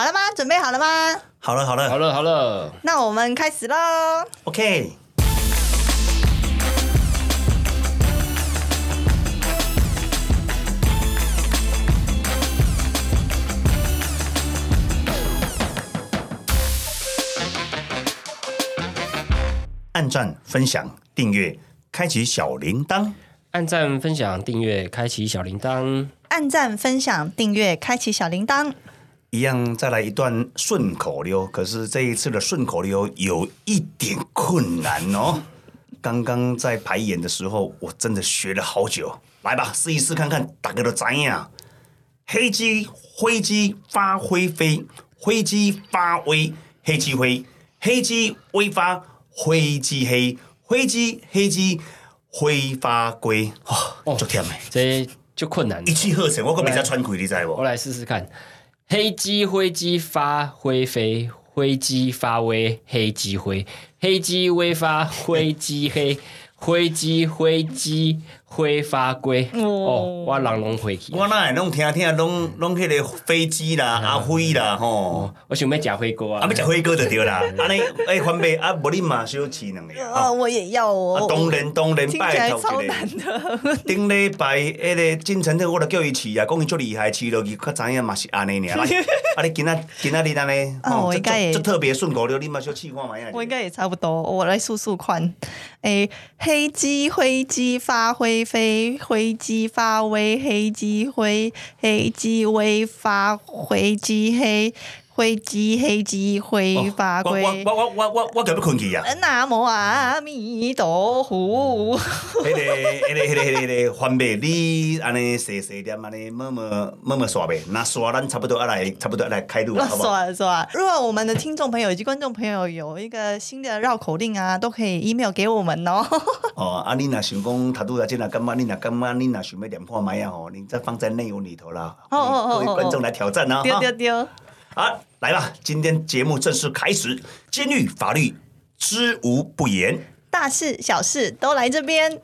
好了吗？准备好了吗？好了好了好了好了，那我们开始喽。，OK。按赞、分享、订阅，开启小铃铛。按赞、分享、订阅，开启小铃铛。按赞、分享、订阅，开启小铃铛。一样再来一段顺口溜，可是这一次的顺口溜有一点困难哦。刚刚在排演的时候，我真的学了好久。来吧，试一试看看，大家都怎样？黑鸡、灰鸡发灰飞，灰鸡发威，黑鸡灰，黑鸡微发，灰鸡黑，灰鸡黑鸡灰发龟。哦，足甜美，这就困难一。气呵成，我可没在喘气，你知不？我来试试看。黑鸡灰鸡发灰飞，灰鸡发威，黑鸡灰，黑鸡微发，灰鸡黑，灰鸡灰鸡灰发龟。哦，我人拢回去。我哪会拢听听，拢拢迄个飞机啦、阿辉啦，吼，我想要食火锅啊啊，要！食火锅就对啦。安尼，诶，翻倍啊，无你嘛小饲两个啊，我也要啊哦。，当然当然，听起来拜托超难。的。顶礼拜迄个进城的，我就叫伊饲啊，讲伊足厉害，饲落去，较知影嘛是安尼尔。来 啊，你今仔今仔日安尼，啊吼这我应该也这特别顺口溜，你嘛小试看卖啊。我应该也差不多，我来数数看。诶，黑鸡灰鸡发灰飞，灰鸡发威，黑鸡灰，黑鸡威发，灰鸡黑，灰鸡黑鸡灰发我龟。我我我我我叫要困去啊！南无阿弥陀佛。迄个、迄个、迄个、迄个、迄个番贝，你安尼细细点，安尼摸摸摸摸刷呗。那刷咱差不多要来，差不多要来开路了，好不好？算了算了，如果我们的听众朋友以及观众朋友有一个新的绕口令啊，都可以 email 给我们哦。哦，啊，你若想讲他拄仔即若感觉，你若感觉你若想要点看卖啊吼，你再放在内容里头啦。哦哦哦各位观众来挑战啊！哈丢丢丢！好，来吧，今天节目正式开始。监狱法律知无不言，大事小事都来这边。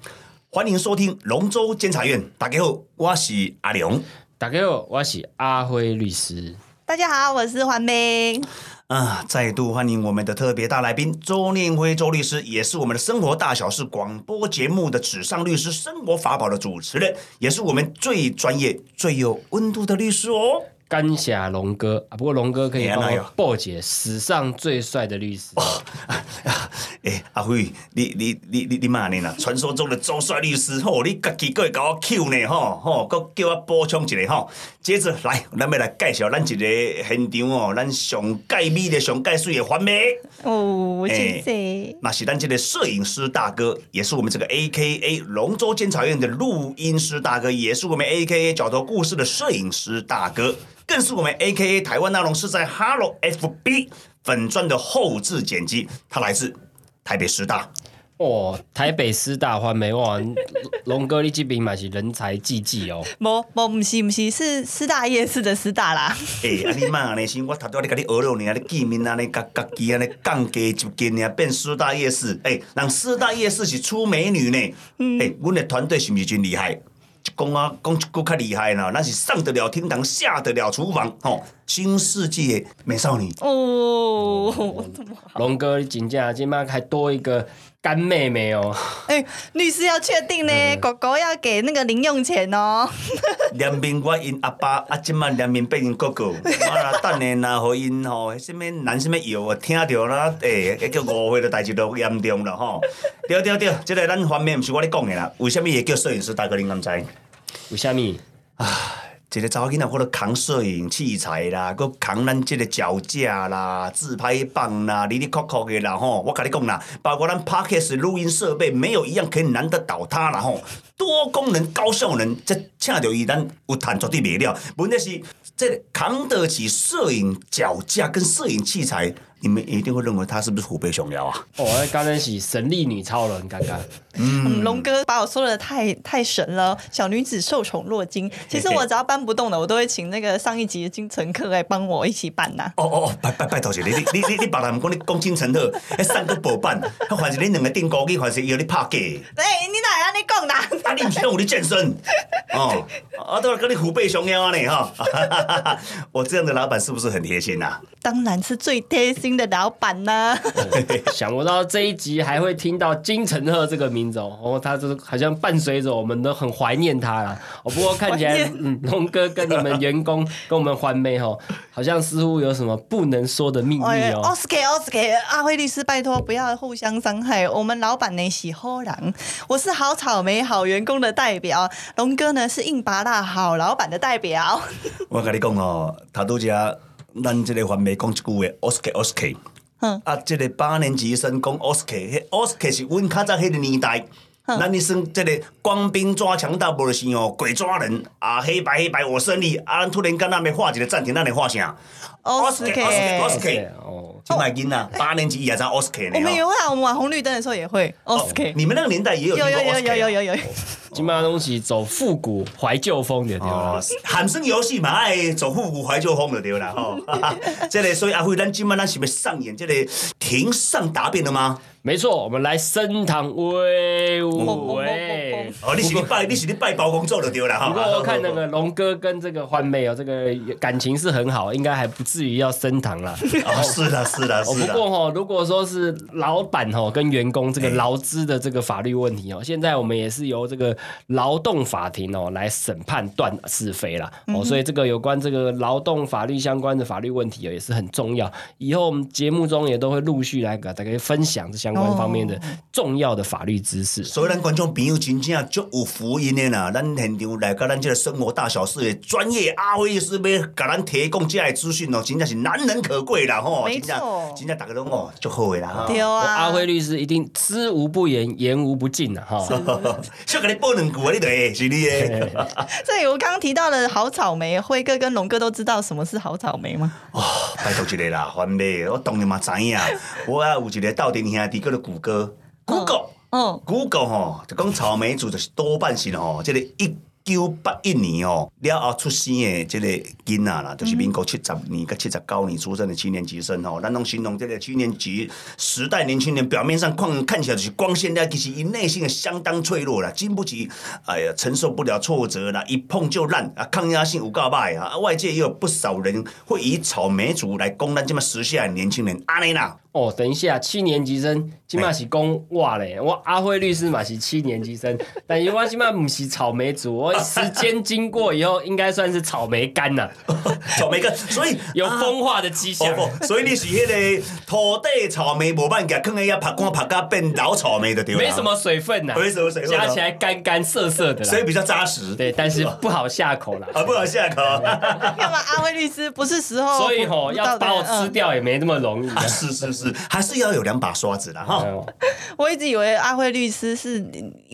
欢迎收听龙州监察院。大家好，我是阿良。大家好，我是阿辉律师。大家好，我是环明。啊，再度欢迎我们的特别大来宾周念辉周律师，也是我们的生活大小事广播节目的纸上律师、生活法宝的主持人，也是我们最专业、最有温度的律师哦。感谢龙哥啊！不过龙哥可以帮我破解史上最帅的律师。诶、阿辉，你你你你你骂你啦！传说中的周帅律师，吼，你家己个会甲我 Q 呢，吼吼，佮叫我补充一下吼。接着来，咱要来介绍咱一个现场哦，咱上介美的、上介水的环美。哦，哎谢谢。那是咱这个摄影师大哥，也是我们这个 A K A 龙州监察院的录音师大哥，也是我们 A K A 角头故事的摄影师大哥，更是我们 A K A 台湾大龙是在 Hello F B 粉钻的后置剪辑，他来自台北师大。哦，台北师大欢美哇，龙哥你这边嘛是人才济济哦。不不，不是不是，是师大夜市的师大啦。诶、啊你妈安尼先，我头拄仔咧甲你学了呢，你见面安尼家家己安尼降价一斤呢，变师大夜市。诶、人师大夜市是出美女呢。诶、阮的团队是毋是真厉害？讲啊，讲一句较厉害啦，那是上得了厅堂，下得了厨房，吼、新世纪的美少女。哦，龙哥，你真正今麦还多一个干妹妹哦。哎，律师要确定呢，狗狗要给那个零用钱哦。两面我因阿爸，啊，即摆连面变因哥哥，我若等下若互因吼，迄什物男什物药啊，听着啦，诶、迄叫误会的代志都严重了吼。对 对对，即、个咱方面毋是我咧讲的啦，为什物会叫摄影师大哥恁敢知？为虾米？一个查某囡仔，或者扛摄影器材啦，佮扛咱即个脚架啦、自拍棒啦、哩哩扣扣的啦吼。我甲你讲啦，包括咱 Podcast 录音设备，没有一样可以难得倒他啦吼。多功能、高效能，这请着伊咱有赚绝对袂了。问题是，这扛得起摄影脚架跟摄影器材，你们一定会认为她是不是虎背熊腰啊？哦，那刚才是神力女超人，刚刚。嗯，龙哥把我说的太太神了，小女子受宠若惊。其实我只要搬不动的，我都会请那个上一集的金城客来帮我一起搬呐、哦哦哦，拜拜拜托一下，你你你你你别人毋讲你讲金城特，迄三个宝板，迄凡是恁两个定高，去凡是要你拍假的。哎、你哪安尼讲啦。啊，你唔是拢有咧健身哦？啊，都跟你虎背熊腰啊你哈！我这样的老板是不是很贴心呐、当然是最贴心的老板呢、想不到这一集还会听到金承赫这个名字哦，哦，他就是好像伴随着我们都很怀念他啦。哦，不过看起来嗯，龙哥跟你们员工 跟我们欢妹哦，好像似乎有什么不能说的秘密哎哦。，Oscar Oscar，阿辉律师，拜托不要互相伤害。我们老板呢喜好人，我是好草莓好员工的代表，龙哥呢是硬拔辣好老板的代表。我跟你讲哦，头拄只咱即个环媒讲一句话，Oscar Oscar，嗯啊，这个八年级生讲 Oscar，迄 Oscar 是阮较早迄个年代。咱你算这个官兵抓强盗，无就是哦鬼抓人啊，黑白黑白我胜利啊！突然间那边画一个暂停，那里画啥 Oscar，Oscar，哦，今摆囡仔八年级也在 Oscar 呢我们也哦。会啊，我们玩红绿灯的时候也会 Oscar。你们那个年代也有有有有有有有有，金马 东西走复古怀旧风的对哦吧？，喊声游戏嘛，爱走复古怀旧风就对啦吼。这个所以阿辉，咱今晚咱是要上演这个庭上答辩了吗？没错，我们来升堂威武。哦，你是你拜，你是你拜包工作就对了哈。不过我看那个龙哥跟这个欢妹哦，这个感情是很好，应该还不至于要升堂啦。哦，是的，是的，哦，是的。不过哈、如果说是老板哈、跟员工这个劳资的这个法律问题哦，现在我们也是由这个劳动法庭哦来审判断是非啦。哦，所以这个有关这个劳动法律相关的法律问题哦也是很重要。以后我们节目中也都会陆续来给大家分享这相关方面的重要的法律知识。所以咱观众朋友真正足有福音的啦！咱现场来甲咱这个生活大小事的专业阿辉律师要甲咱提供这样的资讯哦，真正是难能可贵啦吼！没真正错真正大家都哦足好的啦哈。对啊，阿辉律师一定知无不言，言无不尽呐哈。小给你报两句啊，你就会是你的。这里我刚刚提到了好草莓，辉哥跟龙哥都知道什么是好草莓吗？哦拜托一个啦，番妹，我当然嘛知影，我啊有一个斗阵兄弟叫做谷歌，Google。Google 吼，就讲草莓族就是多半是吼，即、个一九八一年吼了后出生的即个囡仔啦，就是民国七十年跟七十九年出生的七年级生吼，咱拢形容这个七年级时代年轻人，表面上看看起来就是光鲜亮，其实伊内心也相当脆弱啦，经不起哎呀承受不了挫折啦，一碰就烂啊，抗压性有够歹啊，外界也有不少人会以草莓族来攻咱这么时下年轻人，安尼啦。哦，等一下，七年级生今嘛是讲哇嘞，我阿辉律师嘛是七年级生，但是我今嘛不是草莓族，我时间经过以后，应该算是草莓干呐、草莓干，所以有风化的迹象。哦不，所以你是迄个土地草莓无办法，放喺遐拍干拍甲变老草莓的对吧。没什么水分呐、没什么水分加起来干干涩涩的啦。所以比较扎实。对，但是不好下口啦。啊，不好下口。干嘛？阿辉律师不是时候，所以吼、不要把我吃。掉也没那么容易、啊啊，。是是是，还是要有两把刷子的哈。我一直以为阿辉律师是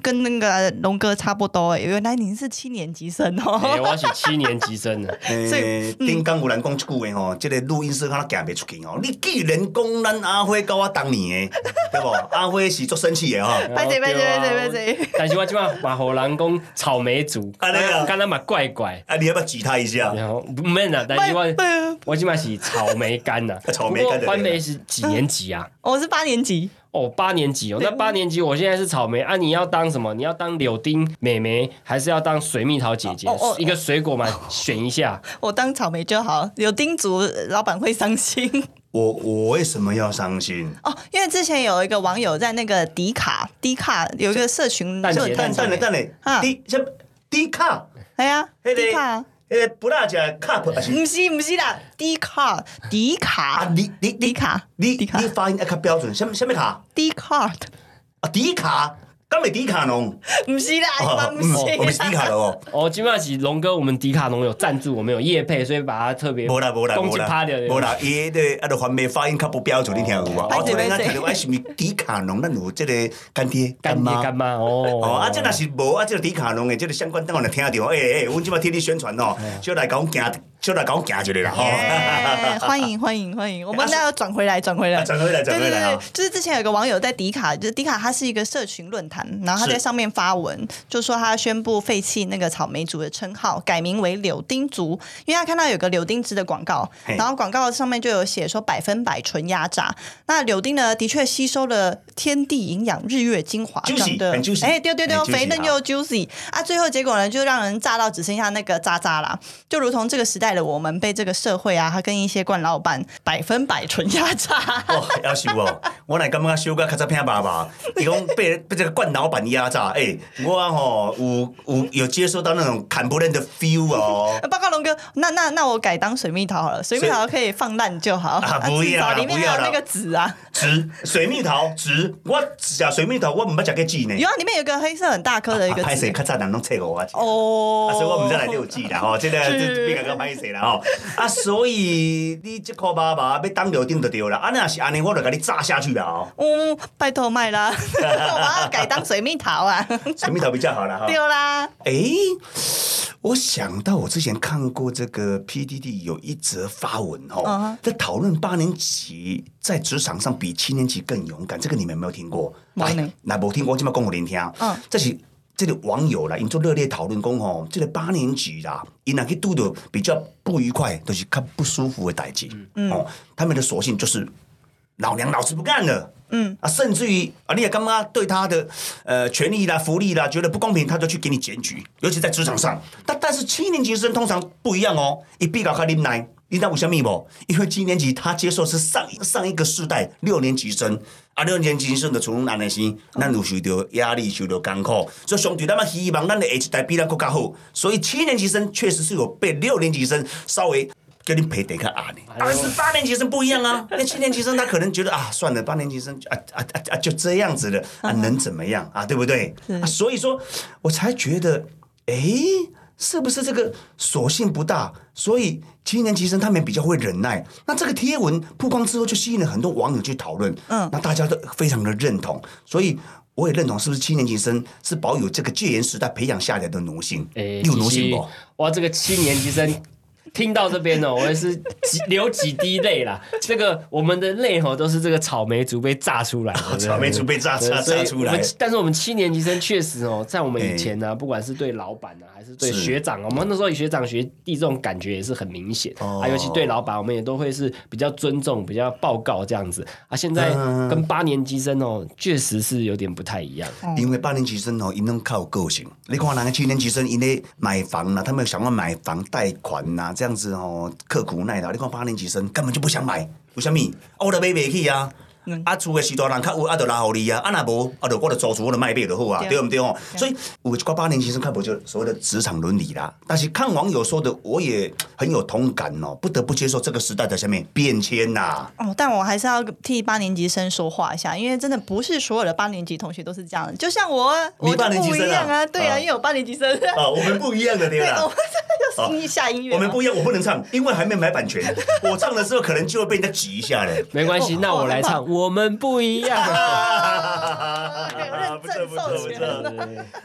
跟那个龙哥差不多诶，原来你是七年级生哎哦。我是七年级生 的，所以，顶刚有人讲一句话吼，这个录音室敢若行袂出去哦。你既然讲咱阿辉跟我当年的，对不？阿辉是做生气的吼。拜谢拜谢拜谢拜谢但是我今嘛马火人讲草莓族，啊那个刚刚嘛怪怪。啊，你要不要挤他一下？然后不免啊，但是我不不我今晚是草莓干呐、草莓干的不过欢梅是几年级啊？我是八年级，哦，八年级哦。那八年级我现在是草莓啊，你要当什么？你要当柳丁妹妹，还是要当水蜜桃姐姐？哦哦一个水果嘛，选一下。我当草莓就好。柳丁族老板会伤心 我我为什么要伤心？哦，因为之前有一个网友在那个迪卡迪卡有一个社群蛋论坛姐蛋等等等啊等，低什迪卡，哎呀，迪卡个。迄个不辣食 cup 还是？不是不是啦，迪卡迪啊，卡啊你你迪卡你迪卡你发音要较标准，什么什么卡？迪卡，啊，迪卡，敢袂迪卡侬？唔是啦，一般不嗯我们是迪。卡侬哦。哦，今晚是龙哥，我们迪卡侬有赞助，我们有业配，所以把它特别无啦无啦无啦。无啦，伊迄个啊，就环美发音较不标准，你听有无？拍谁我突然间听到，哎，是毋是迪卡侬？咱有即个干爹干爹干妈哦。哦，啊，这若是无啊，这个迪卡侬的这个相关单位就听到，哎哎，阮即摆替你宣传哦，就来讲行就来搞我行一个啦吼。耶 欢迎欢迎欢迎！我们那要转回来，转回来，啊转回来转回来啊对对对，就是之前有个网友在迪卡，就是迪卡，它是一个社群论坛，然后他在上面发文，就说他宣布废弃那个草莓族的称号，改名为柳丁族，因为他看到有个柳丁汁的广告，然后广告上面就有写说百分百纯压榨。那柳丁呢，的确吸收了天地营养、日月精华长得哎，对对对很，juicy 啊肥嫩又 juicy 啊，最后结果呢，就让人炸到只剩下那个渣渣啦，就如同这个时代的我们被这个社会啊，他跟一些惯老板百分百纯压榨。哦，要死哦！我来感觉修个较早偏爸爸，你讲被被这个冠老板压榨，哎、我吼有有有接受到那种砍不认的 feel 哦。报告龙哥，那那那我改当水蜜桃好了，水蜜桃可以放烂就好，啊不要啦至少里面有那个籽啊，籽水蜜桃籽，我食水蜜桃我唔捌食过籽呢。有啊，里面有个黑色很大颗的一个歹势，籽。较早人拢测我啊。哦啊，所以我唔知来六 G 啦吼，这个是这别个歹势啦吼。啊，所以你这颗爸爸要当柳丁就对了。啊，你要是安尼，我就给你炸下去了哦。嗯，拜托卖啦，我要改当水蜜桃啊，水蜜桃比较好啦哈。丢 啦，哎，我想到我之前看过这个 PDD 有一则发文吼在讨论八年级在职场上比七年级更勇敢，这个你们有没有听过？没呢来，来，无听过，今麦讲给您听。嗯这是。这个网友啦，因做热烈讨论讲吼，这个八年级啦，因若去拄到比较不愉快，都、是较不舒服的代志。嗯哦，他们的索性就是老娘老子不干了。嗯啊，甚至于啊，你也干嘛对他的呃权利啦、福利啦，觉得不公平，他就去给你检举，尤其在职场上。但但是七年级生通常不一样哦，一比较开啉奶，你知道为什么不？因为七年级他接受是上上一个世代六年级生。啊，六年级生的从难的生，咱有受到压力，受到艰苦，所以相对咱们希望咱的下一代比咱更加好。所以七年级生确实是有被六年级生稍微给你陪得个啊呢。但是八年级生不一样啊，那七年级生他可能觉得啊，算了，八年级生啊啊啊啊就这样子了啊，能怎么样啊，对不对？啊，所以说我才觉得，诶，是不是这个索性不大？所以七年级生他们比较会忍耐。那这个贴文曝光之后，就吸引了很多网友去讨论，嗯那大家都非常的认同，所以。我也认同，是不是七年级生是保有这个戒严时代培养下来的奴性？诶、你有奴性不？哇，这个七年级生听到这边哦，我也是几 流几滴泪啦。这个我们的泪吼都是这个草莓族被炸出来的，对草莓族被炸炸对所以炸出来但是我们七年级生确实哦，在我们以前呢、不管是对老板呢、还是对是学长，我们那时候以学长学弟这种感觉也是很明显、哦啊，尤其对老板，我们也都会是比较尊重、比较报告这样子啊。现在嗯跟八年级生哦，确实是有点不太一样。因为八年级生哦，因拢靠个性。你看人家七年级生，因咧买房啦，他们想要买房贷款呐，这样子哦，刻苦耐劳。你看八年级生根本就不想买，为什么？啊我都买不起啊。啊，厝的时大人较有，啊，就拉互你啊，啊，若无，啊，就我就租厝，我就卖买就好啊，对对不对哦？所以有一寡八年级生较无就所谓的职场伦理啦。但是看网友说的，我也很有同感哦，不得不接受这个时代的下面变迁呐。哦，但我还是要替八年级生说话一下，因为真的不是所有的八年级同学都是这样的，就像我，我就八年级生啊不一样啊，对啊，啊因为我八年级生，啊，我们不一样的，对 对，啦我。们这个音下音乐嘛，我们不一样，我不能唱，因为还没买版权。我唱的时候可能就会被人家挤一下嘞。没关系，哦那我来唱，我们不一样。认 不错不错不证授权错。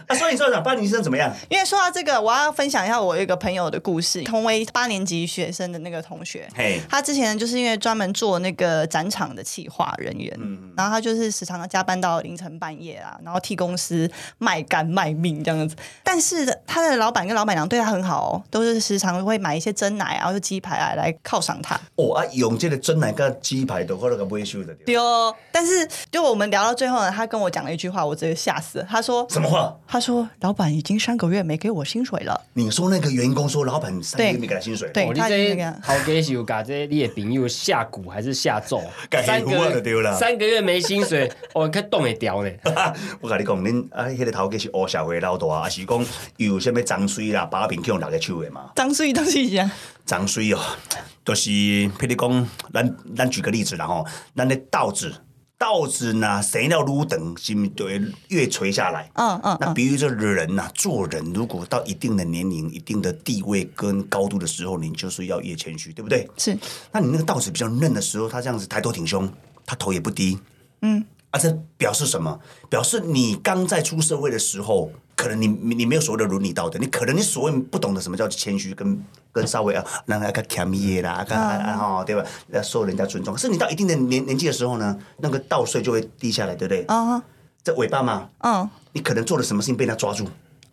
啊，所以你说长八年级生怎么样？因为说到这个，我要分享一下我有一个朋友的故事，同为八年级学生的那个同学。嘿，他之前就是因为专门做那个展场的企划人员，嗯然后他就是时常加班到凌晨半夜啊，然后替公司卖肝卖命这样子。但是他的老板跟老板娘对他很好哦，都是时常会买一些真奶啊或者鸡排啊来犒赏他。哦啊，用这个真奶跟鸡排都可能个维修的。对哦，但是就我们聊到最后呢，他跟我讲了一句话，我直接吓死了。他说什么话？他说老板已经三个月没给我薪水了。你说那个员工说老板三个月没给他薪水，对他就这个好给是有把这你的朋友下蛊还是下咒？改三个月了三个月没薪水，我看冻会掉呢。我跟你讲，恁啊，迄个头家是乌社会老大，还是讲有啥物脏水啦，把柄去用六个手的嘛？张书怡，张书怡啊，脏水哦，就是譬如讲，咱咱举个例子啦吼，咱的稻子。稻子呢，生了愈长，是不是就越垂下来？嗯嗯嗯，那比喻说人呐、做人如果到一定的年龄、一定的地位跟高度的时候，你就是要越谦虚，对不对？是那你那个稻子比较嫩的时候，他这样子抬头挺胸，他头也不低，嗯这表示什么？表示你刚在出社会的时候，可能你你你没有所谓的伦理道德，你可能你所谓不懂得什么叫谦虚跟跟稍微啊，让那个谦卑啦，啊啊哈，对吧？要受人家尊重。可是你到一定的年年纪的时候呢，那个稻穗就会低下来，对不对？啊，这尾巴嘛，嗯，你可能做了什么事情被人家抓住，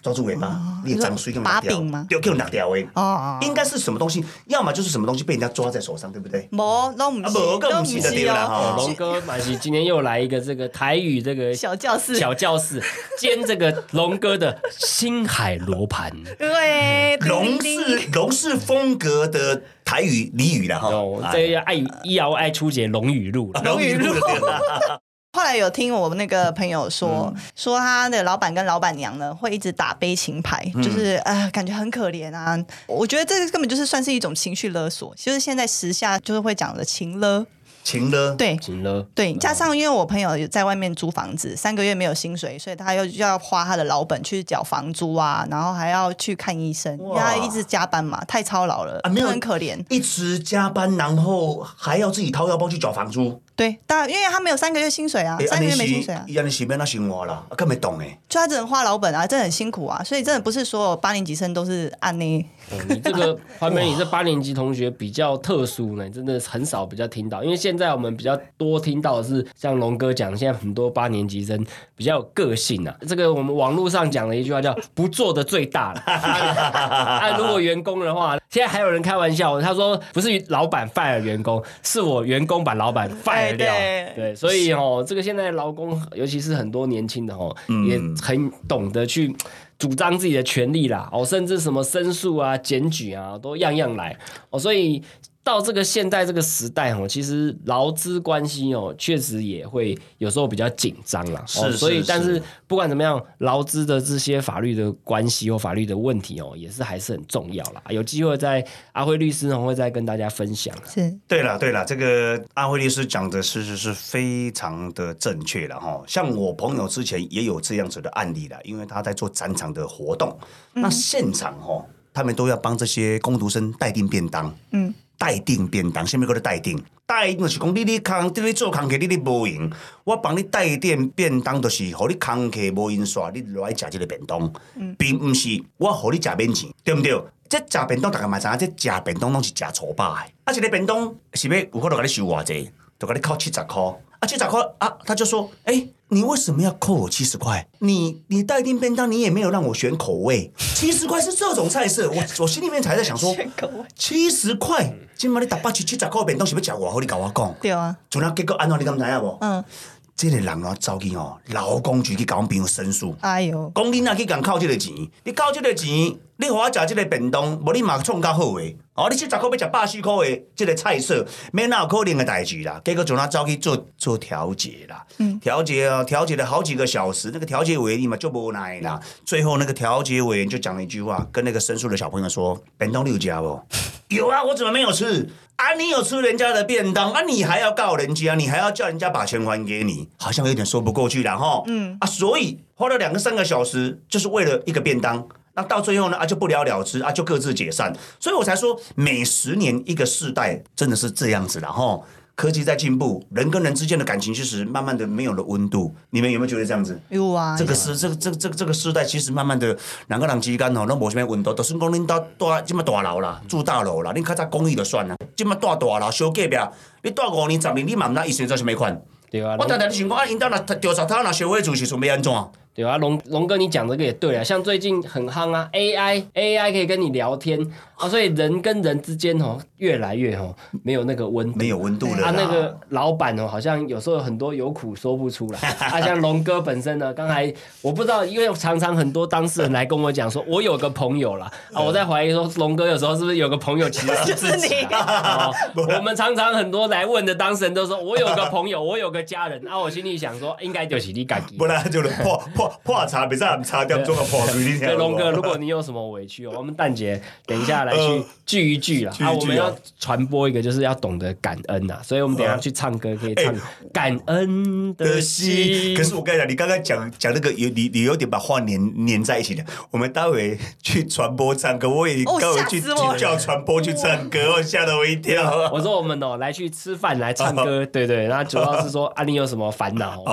抓住尾巴，你也长衰跟把柄吗就给拿掉诶。哦，应该是什么东西？要么就是什么东西被人家抓在手上，对不对？无都唔啊是，无更不是的啦龙哥马西今天又来一个这个台语这个小教室，小教室，兼这个龙哥的星海罗盘。对，龙是叮龙是风格的台语俚语了哈。这个爱医疗爱出节龙语录了。龙语录 后来有听我那个朋友说，嗯。说他的老板跟老板娘呢会一直打悲情牌，嗯。就是啊、感觉很可怜啊。我觉得这个根本就是算是一种情绪勒索，就是现在时下就是会讲的情勒。情勒，对。情勒，对，加上因为我朋友有在外面租房子，三个月没有薪水，所以他又要花他的老本去缴房租啊，然后还要去看医生，因为他一直加班嘛，太操劳了，啊没有很可怜。一直加班，然后还要自己掏腰包去缴房租，对，当然因为他没有三个月薪水啊，哎三个月没薪水啊，伊安尼是要那生活啦，啊，更没懂哎。就他只能花老本啊，真的很辛苦啊，所以真的不是所有八年级生都是按呢。哦你这个 环美，你这八年级同学比较特殊呢，真的很少比较听到，因为现在我们比较多听到的是像龙哥讲，现在很多八年级生比较有个性啊。这个我们网络上讲了一句话叫“ 不做的最大”了。啊，如果员工的话，现在还有人开玩笑，他说不是老板 fire 员工，是我员工把老板 fire 对，所以哦，这个现在劳工，尤其是很多年轻的哦，也很懂得去主张自己的权利啦，哦，甚至什么申诉啊、检举啊，都样样来哦，所以。到这个现代这个时代哦，其实劳资关系哦，确实也会有时候比较紧张啦。哦，是所以但是不管怎么样，劳资的这些法律的关系或法律的问题哦，也是还是很重要啦。有机会在阿辉律师呢会再跟大家分享。是，对了对了，这个阿辉律师讲的事实是非常的正确了哈。像我朋友之前也有这样子的案例了，因为他在做展场的活动，那现场哈，他们都要帮这些工读生带订便当，嗯，待定便当，虾米叫做待定？待定就是讲你咧空，你咧做空客，你咧无闲，我帮你带定便当，就是互你空客无闲煞，你落来食即个便当，并毋是我互你食免钱，对毋对？即食便当，大家嘛知影，即食便当拢是食粗饱的。啊，一个便当是要有可能甲你收偌济，就甲你扣七十箍。啊，七十箍啊，他就说，哎、你为什么要扣我七十块？你你带订便当，你也没有让我选口味，七十块是这种菜色，我我心里面才在想说，选口味七十块，今麦你打八七七十块便当是要吃我好？你跟我讲，对啊，就那结果安怎你敢知影无？嗯，这个人哦，走去哦，劳工局去甲阮朋友申诉。哎呦，讲你若去共扣即个钱，你扣即个钱，你互我食即个便当，无你嘛创较好诶。哦，你七十块要食百四块诶，即个菜色，免哪有可能诶代志啦。结果就那走去做做调解啦，调解啊，调解了好几个小时，那个调解委员嘛就无奈啦。最后那个调解委员就讲了一句话，跟那个申诉的小朋友说：“便当你有食无？”有啊，我怎么没有吃？啊，你有吃人家的便当啊，你还要告人家，你还要叫人家把钱还给你，好像有点说不过去了哈。嗯啊，所以花了两个三个小时，就是为了一个便当。那到最后呢啊，就不了了之啊，就各自解散。所以我才说，每十年一个世代真的是这样子的哈。科技在进步，人跟人之间的感情其实慢慢的没有了温度。你们有没有觉得这样子？有啊，这个是这个这个这个这个时代，其实慢慢的，两个人之间吼，拢无什么温度。就算讲恁到大这么大楼啦，住大楼啦，恁较早公寓就算啦，这么大大楼小隔壁，你住五年十年，你嘛毋知伊生做啥物款。对啊，我常常就想讲，啊，因兜若调查他若消费主是准备安怎？对啊，龙龙哥，你讲这个也对啊，像最近很夯啊，AI AI 可以跟你聊天啊，所以人跟人之间哦，越来越哦没有那个温度，没有温度了啦。啊，那个老板哦，好像有时候有很多有苦说不出来。啊，像龙哥本身呢，刚才我不知道，因为常常很多当事人来跟我讲说，我有个朋友啦，啊，我在怀疑说，龙哥有时候是不是有个朋友其实是自己啊？哦我们常常很多来问的当事人都说，我有个朋友，我有个家人，啊，我心里想说，应该就是你自己不。然就是破破破破茶，别再茶掉中个破龙哥，如果你有什么委屈，我们蛋姐等一下来去呃聚一聚啦。啊啊，我们要传播一个，就是要懂得感恩呐。所以我们等一下去唱歌，可以唱哎感恩的的心心。。可是我跟你讲，你刚刚讲讲那个有你你有点把话连连在一起的。我们待会去传播唱歌，我也哦待会去吓死我了去叫传播去唱歌，我吓得我一跳。我说我们哦，来去吃饭，来唱歌，对对。然后主要是说啊，你有什么烦恼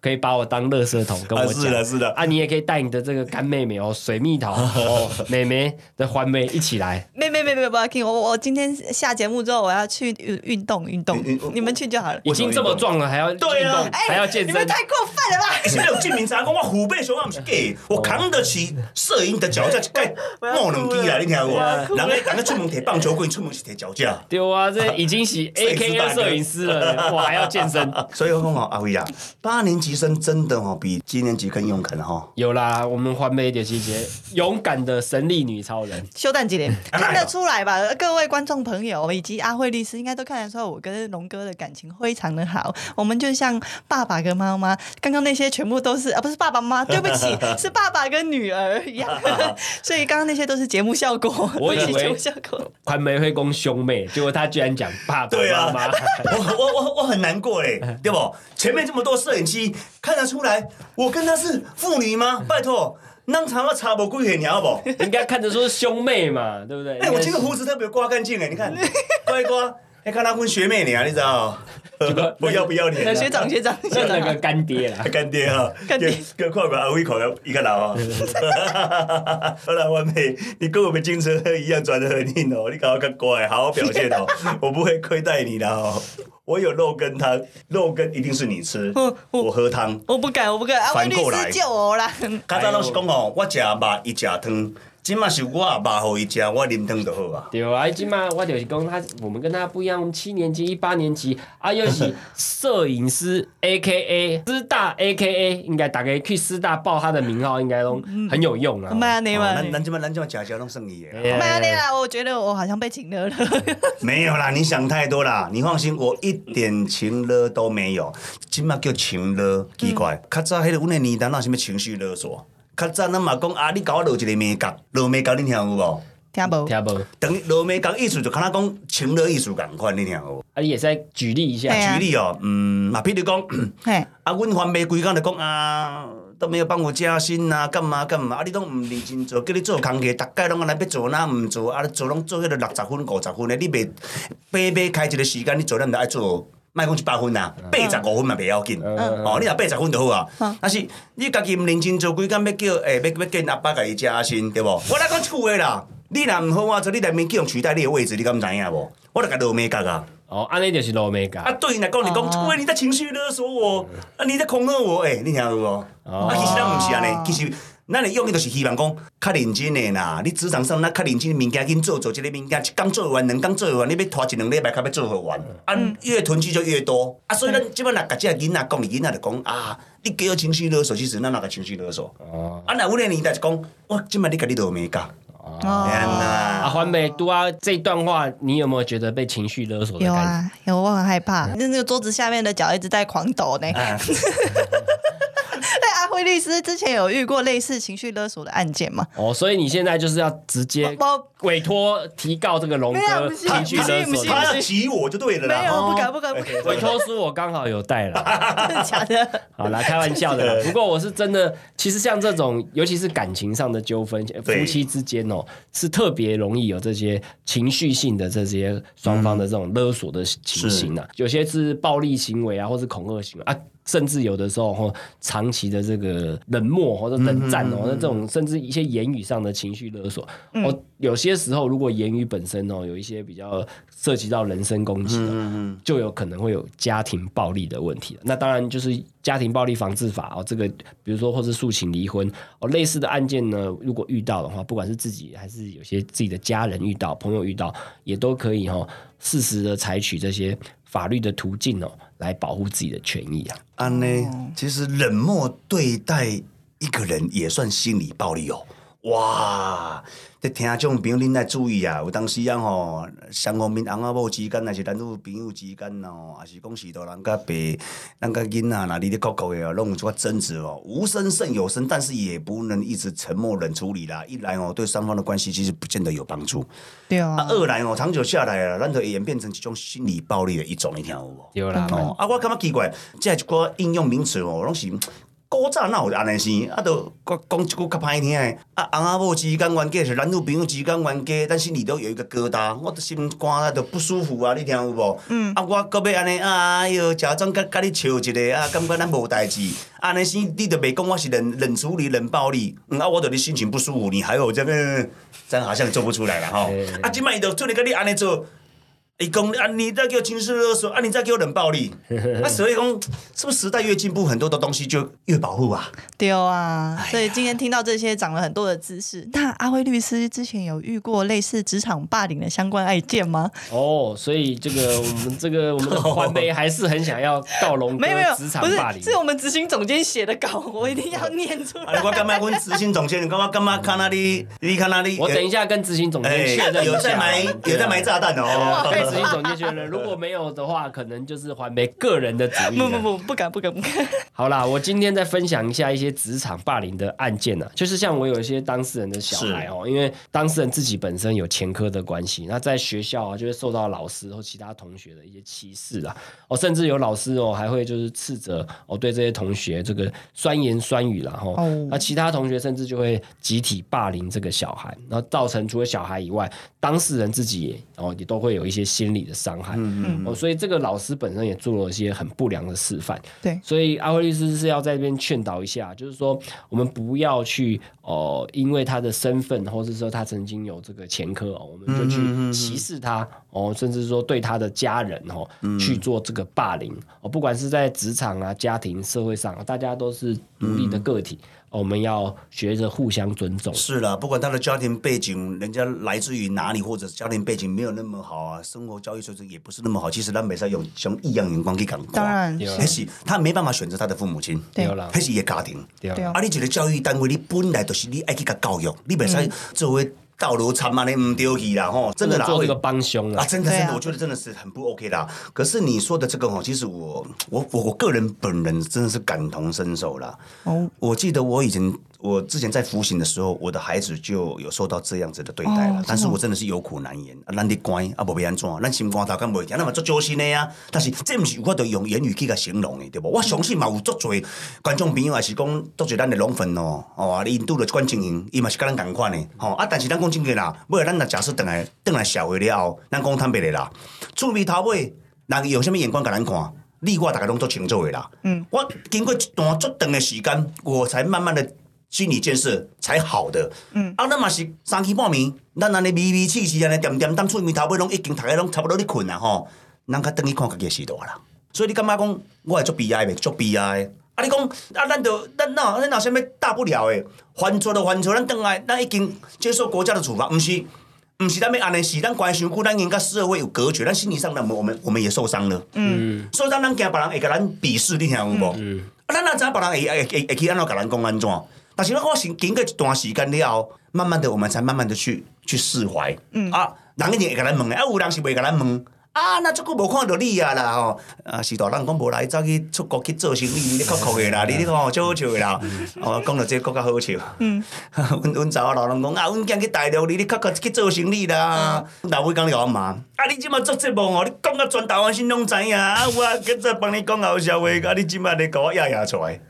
可以把我当垃圾桶跟我。是的是的啊，你也可以带你的这个干妹妹哦，水蜜桃 哦，妹妹的环妹一起来。没没没没不要听我我我今天下节目之后我要去运运动运动你们去就好了。已经这么壮了，还要对啊，还要健身。你们太过分了吧！现在有证明啥？讲我虎背熊腰我扛得起摄影的脚架，盖莫两机啦，你听有无？人家人家出门摕棒球棍，出门是摕脚架。对啊，这已经是摄影师 A K 大 A 摄影师了，我还要健身。所以我讲哦，阿威啊，八年级生真的哦比七年级更勇敢哈。有啦，我们环美点细节，勇敢的神力女超人。休蛋姐 哎看得出来吧？各位观众朋友以及阿慧律师应该都看得出来，我跟龙哥的感情非常的好。我们就像爸爸跟妈妈，刚刚那些全部都是啊，不是爸爸妈妈，对不起，是爸爸跟女儿一样。所以刚刚那些都是节目效果，我以为都是节目效果。环美会攻兄妹，结果他居然讲爸爸对啊妈妈。我我我我很难过嘞，对不？前面这么多摄影机，看得出来我跟他是是妇女吗？拜托，那差我差不几岁，你好不？人家看着说是兄妹嘛，对不对？哎、我这个胡子特别刮干净哎，你看，乖乖，还看他跟学妹你啊，你知道？不要不要脸啊，学长学长学长，像那个干爹啦。干爹哈，干爹跟看过阿威口一个老啊。好了，完美，你跟我们金车一样转的很硬哦，你搞得更乖，好好表现哦，我不会亏待你的哦。我有肉羹汤，肉羹一定是你吃，我喝汤。我不敢，我不敢，阿慧律反过来师救我啦！较早拢是讲哦，我食肉，伊食汤，即嘛是我肉互伊食，我啉汤就好啊。对啊，即嘛我就是讲他，我们跟他不一样，我们七年级、一八年级啊，又是摄影师 A K A 师大 A K A，应该大概去师大报他的名号，应该都很有用啊。妈你哦咱们，咱即嘛咱即嘛食食拢算伊的。哎妈你啦！我觉得我好像被请了了。没有啦，你想太多啦。你放心，我一点情勒都没有。即嘛叫情勒，奇怪。较早迄个阮的年代，哪什么情绪勒索？较早咱嘛讲啊，你甲我落一个美角，落美角你听有无？听无？听无？等于落美角意思就敢若讲情勒意思共款，你听有无？啊，你也使举例一下。啊举例哦，嗯，嘛，譬如讲，嘿，啊，阮还没规工就讲啊，都没有帮我加薪啊，干嘛干嘛，啊，你拢毋认真做，叫你做工课，逐概拢安尼要做哪毋做，啊，你做拢做迄个六十分、五十分的，你袂白白开一个时间，你做咱就爱做。莫讲一百分啊，八十五分嘛袂要紧。哦，你若八十分就好啊。但是你家己毋认真做，几工要叫诶，要要叫阿爸甲伊加薪，对无？我来讲一句话啦，你若毋好我，做你内面叫人取代你的位置，你敢知影无？我著甲落美角啊。哦，安尼就是罗美啊，对你来讲，你讲，喂，你在情绪勒索我，啊，你在恐吓我，诶、你听有无？哦啊，其实咱毋是安尼，其实咱的用意就是希望讲较认真的啦。你职场上那较认真的物件紧做做，一个物件一工做完，两工做完，你要拖一两礼拜，才要做好完。啊，越囤积就越多。啊，所以咱即摆若甲即个囡仔讲，囡仔就讲啊，你给我情绪勒索，其实咱哪个情绪勒索？哦，啊，那阮的年代就讲，我即摆你甲你落美甲，哦天啊，哪！环美都啊，这段话你有没有觉得被情绪勒索的有感觉？啊，有，我很害怕。那那个桌子下面的脚一直在狂抖呢。律师之前有遇过类似情绪勒索的案件吗？哦，所以你现在就是要直接我委托提告这个龙哥情绪勒索他的。要挤我就对了啦。没有，哦不敢，不敢，不敢，委托书我刚好有带了，真的假的？好啦，开玩笑的。不过我是真的，其实像这种，尤其是感情上的纠纷，夫妻之间哦，是特别容易有这些情绪性的这些双方的这种勒索的情形啊。有些是暴力行为啊，或是恐吓行为啊。甚至有的时候哦，长期的这个冷漠或者冷战哦，那这种甚至一些言语上的情绪勒索，哦，有些时候如果言语本身哦有一些比较涉及到人身攻击哦，就有可能会有家庭暴力的问题了。那当然就是家庭暴力防治法哦，这个比如说或是诉请离婚哦，类似的案件呢，如果遇到的话，不管是自己还是有些自己的家人遇到、朋友遇到，也都可以哈、哦，适时的采取这些法律的途径哦，来保护自己的权益啊。安呢，其实冷漠对待一个人也算心理暴力哦。哇，伫听众朋友恁来注意啊！有当时啊吼，双方面翁仔某之间，还是男女朋友之间哦，还是讲是到人甲爸、人甲囡仔啦，你咧国国的哦，拢有这个争执哦，无声胜有声，但是也不能一直沉默冷处理啦。一来哦，对双方的关系其实不见得有帮助；对啊，啊，二来哦，长久下来啊，咱就会演变成一种心理暴力的一种，你听有无？有啦，哦，啊，我感觉奇怪，这一寡应用名词哦，拢是古早哪有安尼生，啊，都讲讲一句较歹听的，啊，翁仔某之间冤家是男女朋友之间冤家，但是里都有一个疙瘩，我的心肝啊都不舒服啊，你听有无？嗯，啊，我搁要安尼，啊哎哟，假装甲甲你笑一个，啊，感觉咱无代志，安尼生你都袂讲我是冷冷处理、冷暴力，嗯，啊，我对你心情不舒服，你还有这个，咱好像做不出来了吼。啊，即摆伊就做你甲你安尼做。伊讲啊，你再给我情绪勒索啊，你再给我冷暴力，那所以讲，是不是时代越进步，很多的东西就越保护啊？对啊，所以今天听到这些长了很多的知识。那阿辉律师之前有遇过类似职场霸凌的相关案件吗？哦，所以这个我们这个我们的环梅还是很想要告龙没有没有，职不是场霸凌，是我们执行总监写的稿，我一定要念出，来。我感觉阮执行总监，你干嘛干嘛看那里，你看那里，我等一下跟执行总监确认，有在埋有在埋炸弹哦。跟执行总监确认，如果没有的话，可能就是还没个人的主意。不不不，不敢不敢不敢。好啦，我今天再分享一下一些职场霸凌的案件呢、啊，就是像我有一些当事人的小孩哦，因为当事人自己本身有前科的关系，那在学校啊就会受到老师或其他同学的一些歧视啊，哦，甚至有老师哦还会就是斥责哦对这些同学这个酸言酸语啦，哈、哦哦，那其他同学甚至就会集体霸凌这个小孩，然后造成除了小孩以外，当事人自己也哦也都会有一些心理的伤害，嗯嗯，哦，所以这个老师本身也做了一些很不良的示范，对，所以阿辉律师是要在这边劝导一下，就是说我们不要去哦、因为他的身份，或者说他曾经有这个前科哦，我们就去歧视他哦，甚至说对他的家人哦、去做这个霸凌哦，不管是在职场啊、家庭、社会上，大家都是独立的个体，哦我们要学着互相尊重。是了，不管他的家庭背景，人家来自于哪里，或者家庭背景没有那么好啊，生活教育水准也不是那么好，其实他没使用用异样眼光去看。当然对啊那是他没办法选择他的父母亲，对对啦那是一个家庭。对啊对啊啊，你一个教育单位，你本来就是你爱去甲教育，你袂使作为道路差嘛，你唔丢去啦吼，真的啦。做一个帮凶啊真的真的，我觉得真的是很不 OK 啦。可是你说的这个哦，其实我我我我个人本人真的是感同身受啦。哦，我记得我以前我之前在服刑的时候，我的孩子就有受到这样子的对待了，哦但是我真的是有苦难言啊，咱得乖啊，无要安怎，咱心肝头敢袂行，咱嘛做揪心的呀。但是这毋是有法度用言语去甲形容的，对无？我相信嘛有足侪观众朋友，也是讲足侪咱的龙粉哦，哦，啊，因拄着即款情形，伊嘛是甲咱共款的，吼啊。但是咱讲真个啦，尾咱若假设等来等来社会了后，咱讲坦白的啦，厝边头尾人用啥物眼光甲咱看？你我大家拢做清楚的啦。嗯，我经过一段足长的时间，我才慢慢的心理建设才好的。嗯，啊，咱嘛是三更半暝，咱安尼微微气气安尼点点当，厝面头尾拢已经大家拢差不多咧困啊吼，咱较等去看家己的时代啦。所以你感觉讲，我会足悲哀袂？足悲哀的。啊，你讲啊，咱就咱哪咱哪啥物大不了诶？犯错就犯错，咱等来咱已经接受国家的处罚，毋是？毋是咱要安尼，是咱关心久，咱已经甲社会有隔绝，咱心理上咱我们我们也受伤了。嗯，所以咱咱惊别人会甲咱鄙视，你听有无？嗯，啊，咱哪知影别人会会会会去安怎甲咱讲安怎？但是我是经过一段时间了后，慢慢的我们才慢慢的去去释怀。嗯啊，人一定会甲咱问的，啊，有人是袂甲咱问。啊，那即久无看到你啊啦吼！啊，是大人讲无来，走去出国去做生意，你咧酷酷的啦，你咧看足好笑的啦。哦，讲到这个更较好笑。嗯，阮阮查某老人讲啊，阮囝去大陆，你咧酷酷去做生意啦。老尾讲了我骂，啊，你即马做节目哦，你讲到全台湾省拢知影，啊，我今再帮你讲好笑话，啊，你即马咧甲我压压出来，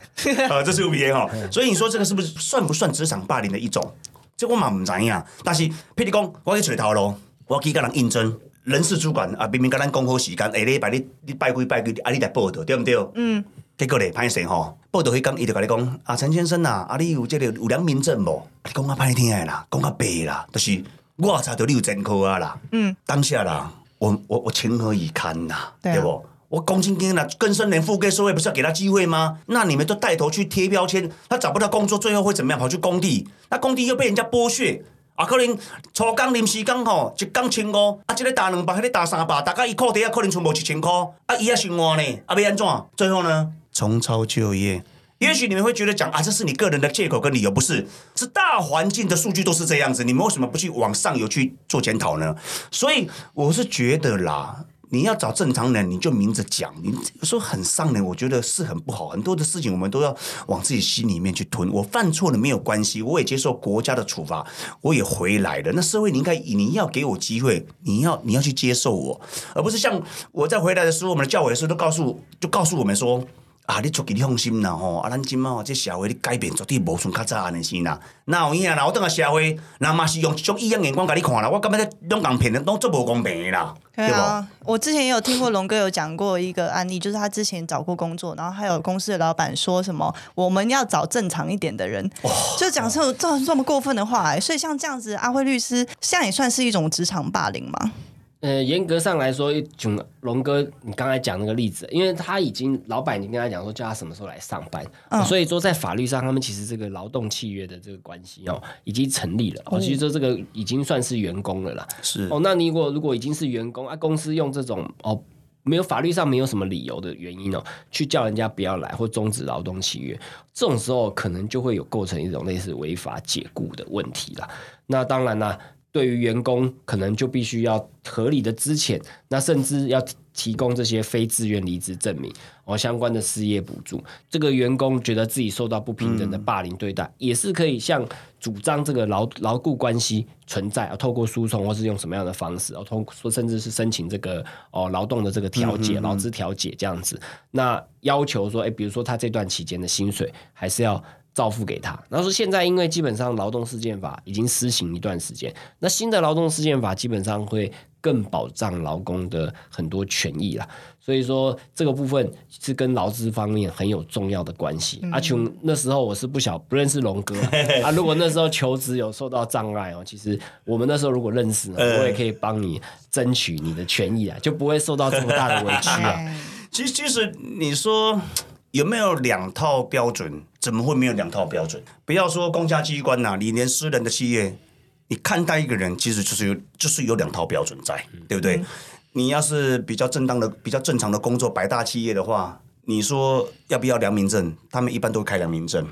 啊，这是有味的吼。所以你说这个是不是算不算职场霸凌的一种？这我嘛毋知影，但是譬如讲，我去找头路，我去甲人应征。人事主管啊，明明甲咱讲好时间，下礼拜你你拜几拜几，啊，你来报道，对毋对？嗯。结果咧，歹势吼，报道迄工，伊就甲你讲啊，陈先生啊，啊，你有这个有良民证无？你讲啊歹听的啦，讲啊白啦，就是我查到你有前科啊啦。嗯。当下啦，我我我情何以堪呐、对不？我公积金啦，更生人富贵社会不是要给他机会吗？那你们都带头去贴标签，他找不到工作，最后会怎么样？跑去工地，那工地又被人家剥削。啊，可能初工临时工吼，一工千五，啊，即个打两百，迄个打三百，大概一扣底啊，可能全部一千箍，啊，伊也生活呢，啊，要安怎？最后呢，重操旧业，也许你们会觉得讲啊，这是你个人的借口跟理由，不是？是大环境的数据都是这样子，你们为什么不去往上游去做检讨呢？所以我是觉得啦。你要找正常人，你就明着讲。你说很伤人，我觉得是很不好。很多的事情，我们都要往自己心里面去吞。我犯错了没有关系，我也接受国家的处罚，我也回来了。那社会，你应该你要给我机会，你要你要去接受我，而不是像我在回来的时候，我们的教委的时候都告诉就告诉我们说。啊！你出去你放心啦吼！啊，咱今嘛这社会你改变绝对无像较早安尼先啦。那有影啦？我等下社会，那嘛是用一种异样眼光甲你看啦。我感觉拢共骗的，拢做无公平的啦。对啊，我之前也有听过龙哥有讲过一个案例，就是他之前找过工作，然后还有公司的老板说什么我们要找正常一点的人，就讲出这这么过分的话。所以像这样子，阿辉律师现在也算是一种职场霸凌吗？呃，严格上来说，种龙哥，你刚才讲那个例子，因为他已经老板已经跟他讲说，叫他什么时候来上班，所以说在法律上，他们其实这个劳动契约的这个关系哦，已经成立了。哦，其实说这个已经算是员工了啦。是哦，那你如果如果已经是员工啊，公司用这种哦，没有法律上没有什么理由的原因哦，去叫人家不要来或终止劳动契约，这种时候可能就会有构成一种类似违法解雇的问题了。那当然啦。对于员工，可能就必须要合理的资遣，那甚至要提供这些非自愿离职证明哦，相关的失业补助。这个员工觉得自己受到不平等的霸凌对待，也是可以向主张这个劳劳雇关系存在啊，透过诉讼或是用什么样的方式，哦，通说甚至是申请这个哦劳动的这个调解、劳资调解这样子，那要求说，哎，比如说他这段期间的薪水还是要。照付给他，然后说现在因为基本上劳动事件法已经施行一段时间，那新的劳动事件法基本上会更保障劳工的很多权益啦，所以说这个部分是跟劳资方面很有重要的关系。阿琼那时候我是不晓不认识龙哥 啊，如果那时候求职有受到障碍哦，其实我们那时候如果认识，我也可以帮你争取你的权益啊，就不会受到这么大的委屈啊。其实其实你说。有没有两套标准？怎么会没有两套标准？不要说公家机关呐，你连私人的企业，你看待一个人，其实就是有，就是有两套标准在，对不对？你要是比较正当的、比较正常的工作，百大企业的话，你说要不要良民证？他们一般都会开良民证。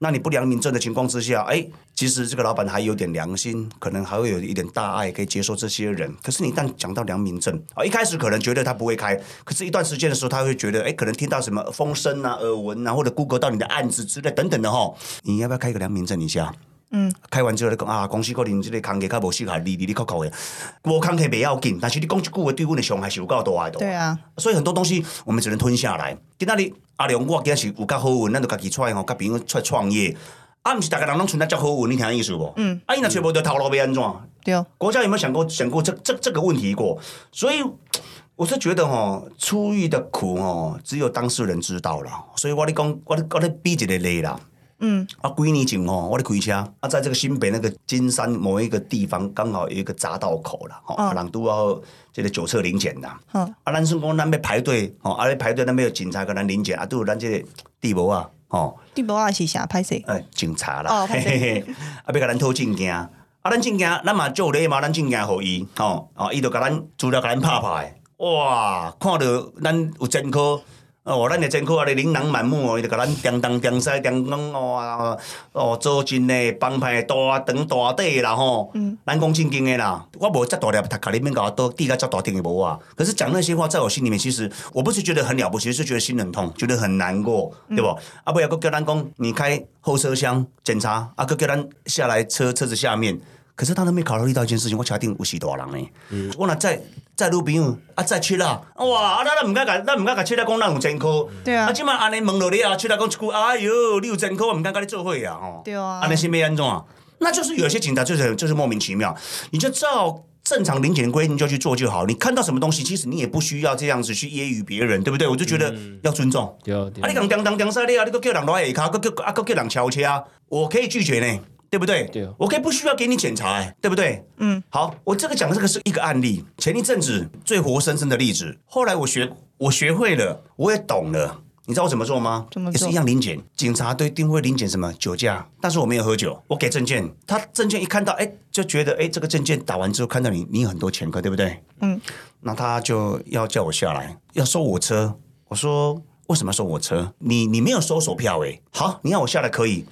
那你不良民证的情况之下，哎，其实这个老板还有点良心，可能还会有一点大爱，可以接受这些人。可是你一旦讲到良民证啊，一开始可能觉得他不会开，可是一段时间的时候，他会觉得，哎，可能听到什么风声啊、耳闻啊，或者 Google 到你的案子之类等等的哈，你要不要开一个良民证一下？嗯，开完之后你讲啊，公司可能这个空气较无适合，你你你靠靠的，无空气不要紧，但是你讲一句话对我的伤害是有够大的。对啊，所以很多东西我们只能吞下来。今仔日阿良，我今日是有较好运，咱就家己出来吼，甲朋友出来创业。啊，不是大家人拢存在较好运，你听意思不？嗯。啊，伊若全部都头路要安怎？对。国家有没有想过想过这这这个问题过？所以我是觉得吼，出狱的苦哦，只有当事人知道了。所以我咧讲，我咧我咧比一个例啦。嗯。啊，几年前哦，我咧开车啊，在这个新北那个金山某一个地方，刚好有一个匝道口啦，吼，人都要这个酒测临检的。嗯。啊，咱算讲咱要排队，哦，啊咧排队，咱要有警察跟咱临检，啊，都有咱这个地无啊。哦，地保啊是啥？拍摄？哎，警察啦，啊，要甲咱偷证件，啊，咱证件，咱嘛做礼嘛，咱证件互伊，吼，哦，伊就甲咱资料甲咱拍拍，哇，看到咱有前科。哦，咱的真苦啊！咧琳琅满目哦，伊就甲咱叮当叮西叮当哦，哦，做真诶帮派大长大底啦吼。嗯。咱讲正经诶啦，我无遮大粒，读甲你免甲我多地甲遮大顶也无啊。可是讲那些话，在我心里面，其实我不是觉得很了不起，是觉得心很痛，觉得很难过，对不？啊，不要个叫咱讲，你开后车厢检查，啊，个叫咱下来车车子下面。可是他都没考虑到一件事情，我确定有死大人呢。嗯。我若再再女朋友啊，再七啦！哇！啊，咱咱毋敢甲，咱毋敢甲切来讲咱有前科。对啊。啊，即马安尼问落你啊，切来讲一句，哎哟，你有前科，我毋敢甲你做伙啊！吼。对啊。安尼是要安怎？那就是有些警察就是就是莫名其妙，你就照正常临检的规定就去做就好。你看到什么东西，其实你也不需要这样子去揶揄别人，对不对？我就觉得要尊重。对啊。啊，你讲叮当叮塞你啊，你个叫人落下骹，个叫啊个叫人敲车，我可以拒绝呢。对不对？对，我可以不需要给你检查，对不对？嗯，好，我这个讲的这个是一个案例，前一阵子最活生生的例子。后来我学，我学会了，我也懂了。你知道我怎么做吗？怎么也是一样临检，警察都一定会临检什么酒驾，但是我没有喝酒，我给证件，他证件一看到，哎，就觉得，哎，这个证件打完之后看到你，你有很多前科，对不对？嗯，那他就要叫我下来，要收我车。我说为什么收我车？你你没有收手票诶、好，你要我下来可以。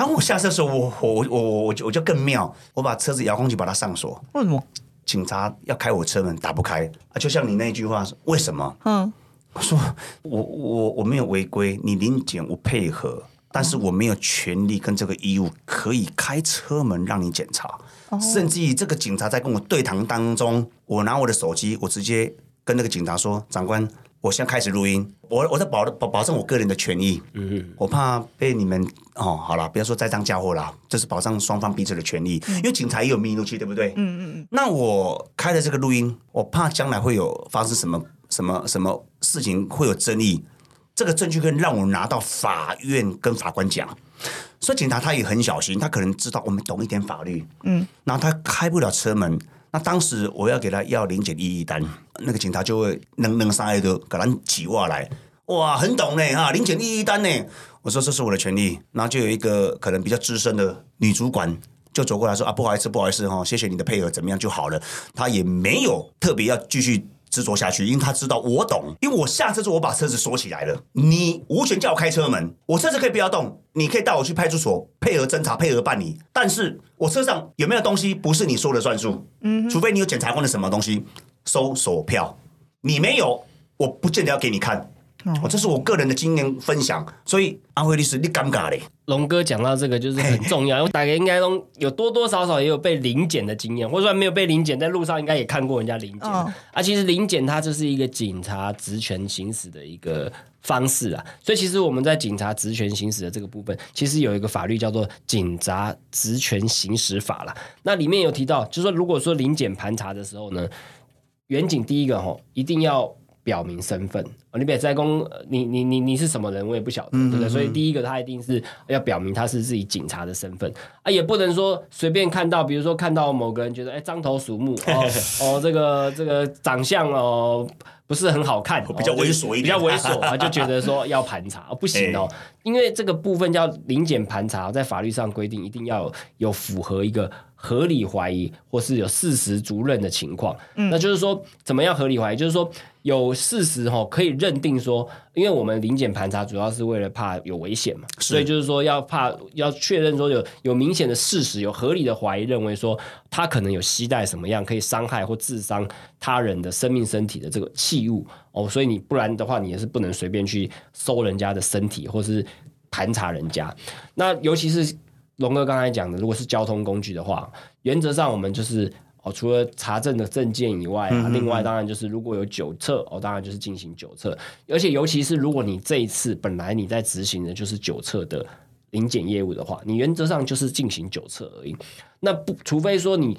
当我下车的时候，我我我我我就我就更妙，我把车子遥控器把它上锁，为什么？警察要开我车门打不开啊！就像你那句话，为什么？嗯，我说我我我没有违规，你临检我配合，但是我没有权利跟这个义务可以开车门让你检查，甚至于这个警察在跟我对谈当中，我拿我的手机，我直接跟那个警察说：“长官，我现在开始录音，我我在保保保证我个人的权益，嗯我怕被你们哦，好了，不要说栽赃嫁祸啦，这是保障双方彼此的权利，因为警察也有密录器，对不对？嗯嗯。那我开了这个录音，我怕将来会有发生什么什么什么事情会有争议，这个证据可以让我拿到法院跟法官讲。所以警察他也很小心，他可能知道我们懂一点法律，嗯，然后他开不了车门。那当时我要给他要零检一一单，那个警察就会能能上来的给他起话来，哇，很懂呢哈，零检一一单呢。我说这是我的权利，然后就有一个可能比较资深的女主管就走过来说啊，不好意思，不好意思哈，谢谢你的配合，怎么样就好了。他也没有特别要继续执着下去，因为他知道我懂，因为我下车之后我把车子锁起来了，你无权叫我开车门，我车子可以不要动，你可以带我去派出所配合侦查、配合办理，但是我车上有没有东西不是你说了算数，嗯，除非你有检察官的什么东西搜索票，你没有，我不见得要给你看。哦，这是我个人的经验分享，所以阿辉律师，你尴尬嘞？龙哥讲到这个就是很重要，因为大家应该都有多多少少也有被临检的经验，或者说没有被临检，在路上应该也看过人家临检、嗯啊。其实临检它就是一个警察职权行使的一个方式啊，所以其实我们在警察职权行使的这个部分，其实有一个法律叫做《警察职权行使法》啦。那里面有提到，就是说如果说临检盘查的时候呢，远警第一个吼一定要表明身份。哦你别在公，呃你你你你是什么人，我也不晓得，对不对？所以第一个他一定是要表明他是自己警察的身份。啊，也不能说随便看到，比如说看到某个人觉得哎獐头鼠目哦 哦这个这个长相哦不是很好看，比较哦猥琐一点。比较猥琐 啊，就觉得说要盘查，哦不行哦，因为这个部分叫临检盘查，在法律上规定一定要有有符合一个合理怀疑或是有事实足认的情况。那就是说，怎么样合理怀疑？就是说有事实哈、可以认定说，因为我们临检盘查主要是为了怕有危险嘛，所以就是说要怕要确认说有有明显的事实，有合理的怀疑，认为说他可能有携带什么样可以伤害或致伤他人的生命身体的这个器物哦，所以你不然的话，你也是不能随便去搜人家的身体或是盘查人家。那尤其是龙哥刚才讲的，如果是交通工具的话，原则上我们就是哦，除了查证的证件以外啊，另外当然就是如果有酒测哦，当然就是进行酒测，而且尤其是如果你这一次本来你在执行的就是酒测的临检业务的话，你原则上就是进行酒测而已。那不，除非说你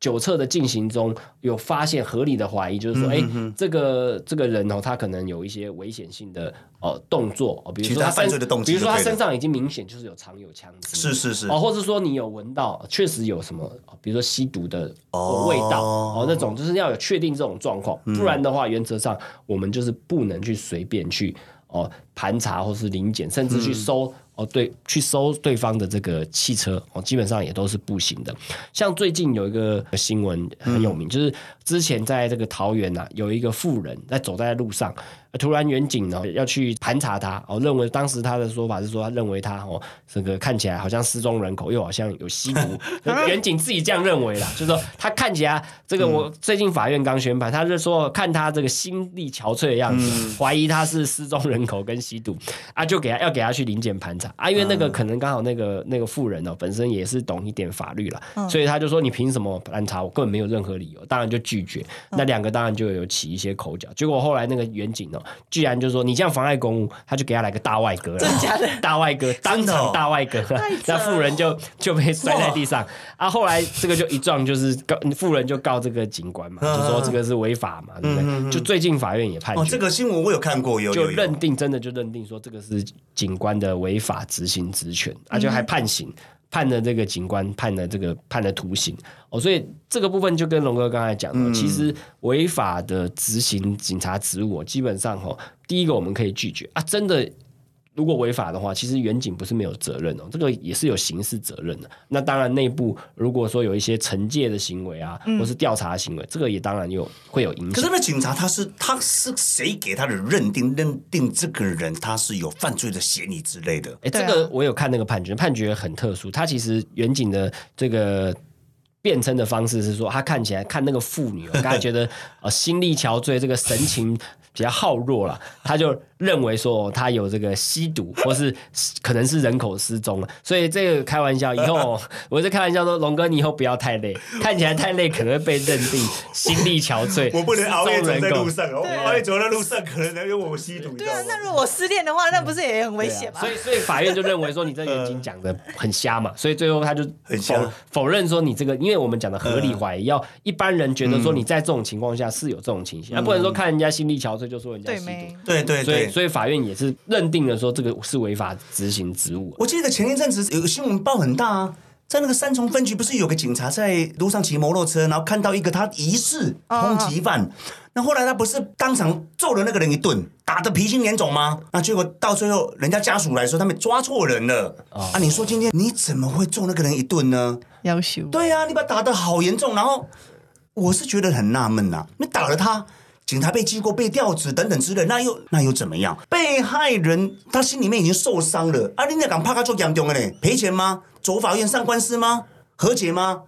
酒测的进行中有发现合理的怀疑，就是说，哎、这个这个人哦，他可能有一些危险性的呃动作哦，比如说身犯罪的动机比如说他身上已经明显就是有藏有枪支，是是是，哦，或者说你有闻到确实有什么，哦比如说吸毒的哦味道哦那种就是要有确定这种状况，不然的话，原则上我们就是不能去随便去哦盘查或是临检，甚至去搜。哦，对，去搜对方的这个汽车哦，基本上也都是不行的。像最近有一个新闻很有名，就是之前在这个桃园呐、有一个富人在走在路上，突然远景呢要去盘查他，哦，认为当时他的说法是说，他认为他哦这个看起来好像失踪人口，又好像有吸毒，远景自己这样认为啦，就是说他看起来这个我最近法院刚宣判，他是说看他这个心力憔悴的样子，怀疑他是失踪人口跟吸毒啊，就给他要给他去临检盘查啊，因为那个可能刚好那个那个富人哦本身也是懂一点法律啦，所以他就说你凭什么盘查我？根本没有任何理由，当然就拒绝。那两个当然就有起一些口角，结果后来那个远景哦，居然就说你这样妨碍公务，他就给他来个大外哥了，真假的？大外哥，当场大外割，那富人就就被摔在地上。啊。后来这个就一撞就是告富人就告这个警官嘛，就说这个是违法嘛，对不对？就最近法院也判哦，决，这个新闻我有看过，有就认定真的就认定说这个是警官的违法执行职权，啊，就还判刑。判了这个警官判了这个判了徒刑哦，所以这个部分就跟龙哥刚才讲的，其实违法的执行警察职务哦，基本上哈、哦，第一个我们可以拒绝啊，真的如果违法的话，其实远景不是没有责任哦，这个也是有刑事责任的。那当然，内部如果说有一些惩戒的行为啊，或是调查行为，这个也当然有会有影响。可是那警察他是他是谁给他的认定？认定这个人他是有犯罪的嫌疑之类的？哎，这个我有看那个判决，判决很特殊。他其实远景的这个辩称的方式是说，他看起来看那个妇女、哦，刚才觉得 呃心力憔悴，这个神情比较好弱了，他就认为说、哦他有这个吸毒，或是可能是人口失踪了。所以这个开玩笑，以后哦 我是开玩笑说，龙哥你以后不要太累，看起来太累可能会被认定 心力憔悴，我不能熬夜走在路。上哦，我熬夜走在路上可能有我吸毒？对啊那如果我失恋的话，那不是也很危险吗？所以，所以法院就认为说你这个远景讲的很瞎嘛，所以最后他就很瞎否否认说你这个，因为我们讲的合理怀疑，要一般人觉得说你在这种情况下是有这种情形，而不能说看人家心力憔悴就说人家吸毒。对？对对所以，对。所以法院也是认定了说这个是违法执行职务。我记得前一阵子有个新闻报很大啊，在那个三重分局不是有个警察在路上骑摩托车，然后看到一个他疑似通缉犯，那后来他不是当场揍了那个人一顿，打得鼻青脸肿吗？那结果到最后人家家属来说他们抓错人了、啊！你说今天你怎么会揍那个人一顿呢？要求对呀、啊，你把他打得好严重，然后我是觉得很纳闷呐，你打了他。警察被记过、被调职等等之类，那又那又怎么样？被害人他心里面已经受伤了，啊，你那敢怕他做严重的呢？赔钱吗？走法院上官司吗？和解吗？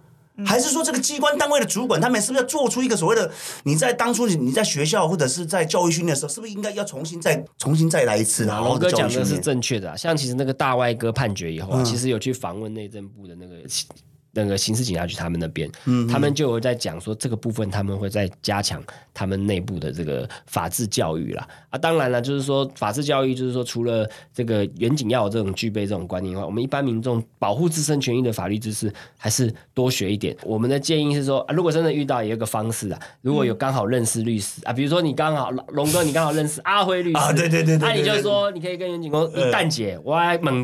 还是说这个机关单位的主管，他们是不是要做出一个所谓的？你在当初你你在学校或者是在教育训练的时候，是不是应该要重新再重新再来一次？好好龙哥讲的是。正确的、啊，像其实那个大外哥判决以后啊，嗯其实有去访问内政部的那个那个刑事警察局他们那边，嗯他们就会在讲说这个部分他们会在加强他们内部的这个法治教育啦。啊，当然了，就是说法治教育，就是说除了这个远景要有这种具备这种观念以外，我们一般民众保护自身权益的法律知识还是多学一点。我们的建议是说，啊、如果真的遇到，也有个方式啊，如果有刚好认识律师啊，比如说你刚好龙哥，你刚好认识阿辉律师啊对对对对那、你就说你可以跟远景公一蛋姐，我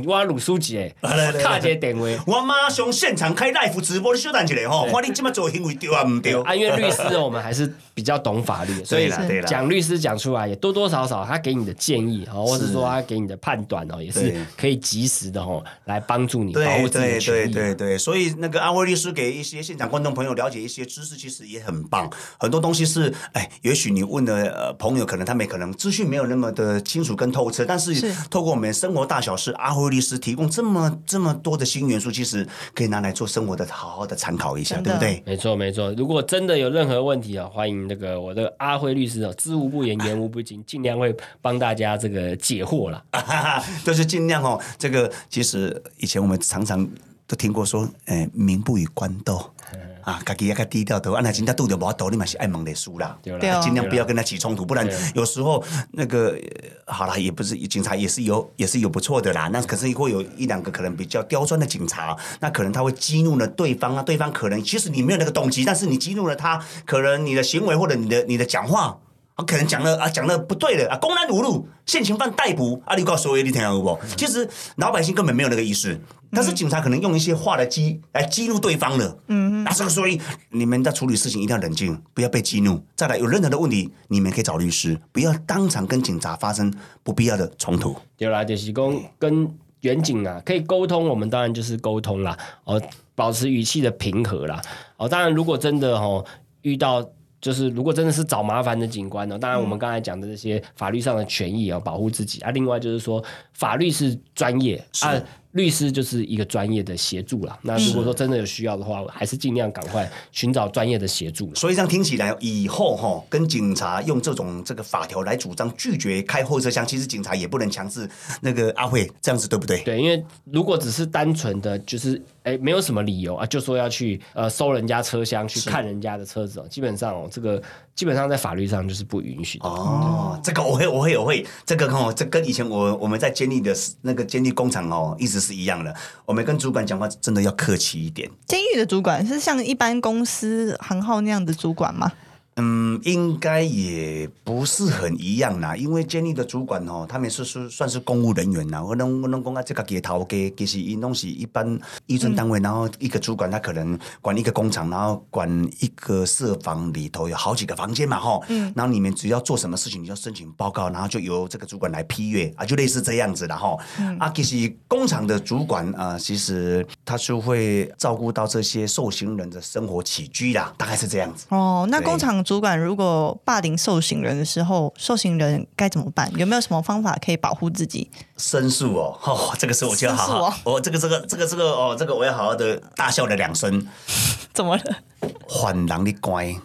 我鲁书记诶，啊来来来卡一个电话。我马上现场开 live 直播，你稍等一下吼，看你这么做行为对啊唔对？啊，因为律师我们还是比较懂法律，所以啦讲律师讲出来也多多少少他给你的建议哦，或者说他给你的判断哦，也是可以及时的哦来帮助你保对护自己的对对权益。对对，所以那个安徽律师给一些现场观众朋友了解一些知识，其实也很棒。很多东西是，哎，也许你问的呃朋友，可能他们可能资讯没有那么的清楚跟透彻，但是是透过我们生活大小事，阿辉律师提供这么这么多的新元素，其实可以拿来做生活的好好的参考一下，对不对？没错没错，如果真的有任何问题啊，欢迎那个我的阿辉律师哦，知无不言，言无不尽，尽量会帮大家这个解惑啦。哈哈，就是尽量哦。这个其实以前我们常常都听过说，哎，民不与官斗。啊，家己要较低调的，啊，那真正拄着无法度，你嘛是爱问的输啦，尽量不要跟他起冲突，不然有时候那个呃好啦，也不是警察也是有也是有不错的啦，那可是会有一两个可能比较刁钻的警察，那可能他会激怒了对方啊，对方可能其实你没有那个动机，但是你激怒了他，可能你的行为或者你的你的讲话。啊，可能讲了啊，讲了不对的啊，公然侮辱，现行犯逮捕啊，你告诉我，你听有不？其实老百姓根本没有那个意识，但是警察可能用一些话来激来激怒对方了。嗯，那这个所以你们在处理事情一定要冷静，不要被激怒。再来，有任何的问题，你们可以找律师，不要当场跟警察发生不必要的冲突。对啦，就是讲跟远景啊，可以沟通，我们当然就是沟通啦，哦，保持语气的平和啦，哦，当然如果真的哦遇到。就是如果真的是找麻烦的警官呢，当然我们刚才讲的这些法律上的权益啊，保护自己啊。另外就是说，法律是专业啊，律师就是一个专业的协助啦。那如果说真的有需要的话，还是尽量赶快寻找专业的协助。所以这样听起来，以后哈跟警察用这种这个法条来主张拒绝开后车厢，其实警察也不能强制那个阿慧这样子，对不对？对，因为如果只是单纯的就是哎没有什么理由啊，就说要去呃搜人家车厢去看人家的车子哦，基本上哦这个基本上在法律上就是不允许的。哦，这个我会，我会，我会，这个哦，这跟以前我我们在监狱的那个监狱工厂哦，一直是一样的。我们跟主管讲话真的要客气一点。监狱的主管是像一般公司行号那样的主管吗？嗯，应该也不是很一样啦，因为监狱的主管哦，他们是是算是公务人员啦。我能我能讲啊，这个给头给其实因东西一般一村单位，然后一个主管他可能管一个工厂，然后管一个设房里头有好几个房间嘛哈，嗯，然后你们只要做什么事情，你就申请报告，然后就由这个主管来批阅啊，就类似这样子的哈。啊，其实工厂的主管啊，其实他是会照顾到这些受刑人的生活起居啦，大概是这样子。哦，那工厂主管如果霸凌受刑人的时候，受刑人该怎么办？有没有什么方法可以保护自己？申诉哦，哦，这个时候我就要好好，哦，这个这个这个这个哦，这个我要好好的大笑了两声，怎么了？还人的乖，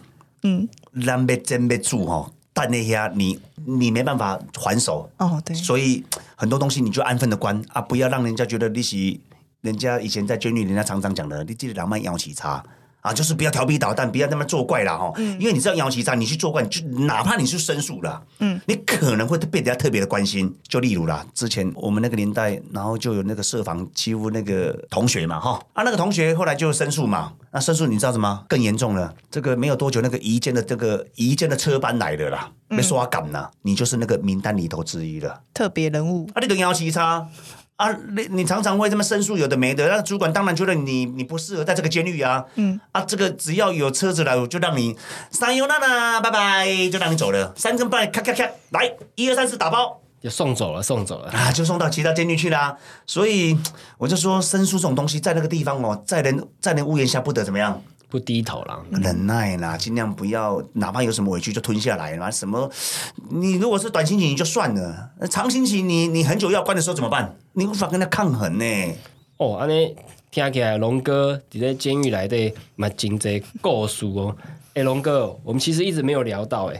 嗯，咱要真要住哦，但那些你你没办法还手，哦，对，所以很多东西你就安分的关。啊，不要让人家觉得你是人家以前在监狱，人家常常讲的，你记得两慢摇起叉。啊，就是不要调皮捣蛋，不要那么作怪啦哈。因为你知道摇旗叉，你去作怪，你就哪怕你是申诉了，嗯，你可能会被人家特别的关心。就例如啦，之前我们那个年代，然后就有那个设防欺负那个同学嘛哈，啊，那个同学后来就申诉嘛，那申诉你知道什么？更严重了，这个没有多久，那个移监的这个移监的车班来了啦，被刷赶了，你就是那个名单里头之一了。特别人物，啊，你就摇旗叉啊，你你常常会这么申诉，有的没的，那主管当然觉得你你不适合在这个监狱啊，嗯，啊，这个只要有车子来，我就让你三优娜娜，拜拜，就让你走了，三更半夜咔咔咔，来一二三四打包。就送走了，送走了。啊，就送到其他监狱去啦。所以我就说，申诉这种东西，在那个地方哦，在人在人屋檐下不得怎么样，不低头了，忍耐啦，尽量不要，哪怕有什么委屈就吞下来啦。什么，你如果是短心情你就算了，那长心情你你很久要关的时候怎么办？你无法跟他抗衡呢。哦，安尼听起来龙哥伫在监狱内底嘛真侪故事哦。哎、龙哥，我们其实一直没有聊到哎、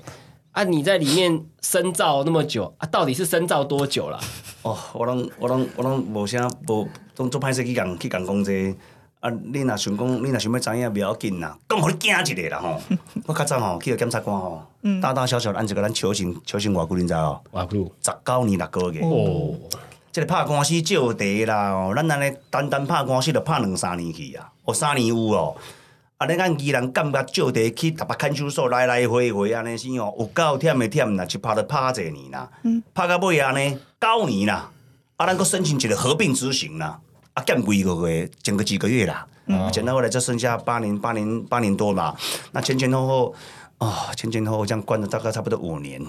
啊，你在里面深造那么久啊，到底是深造多久了？哦，我拢我拢我拢无啥无，拢做歹势去讲去共讲这个啊，你若想讲，你若想要知影，袂要紧啦，讲互你惊一下啦吼。我较早吼去个检察官吼，大大小小的按一个咱求刑，求刑偌久你知哦？偌久，十九年六个月。哦，即个拍官司借地啦，哦，咱安尼单单拍官司就拍两三年去啊，哦，三年有哦。啊，你咱依人感觉借地去逐摆看守所来来回回安尼是哦，有够忝的忝啦，一拍就拍侪年啦，拍到尾安尼九年啦，啊，咱搁申请一个合并执行啦，啊，减几个月，减个几个月啦，嗯，减到后来就剩下八年，八年，八年多嘛，那前前后后啊、前前后后这样关了大概差不多五年。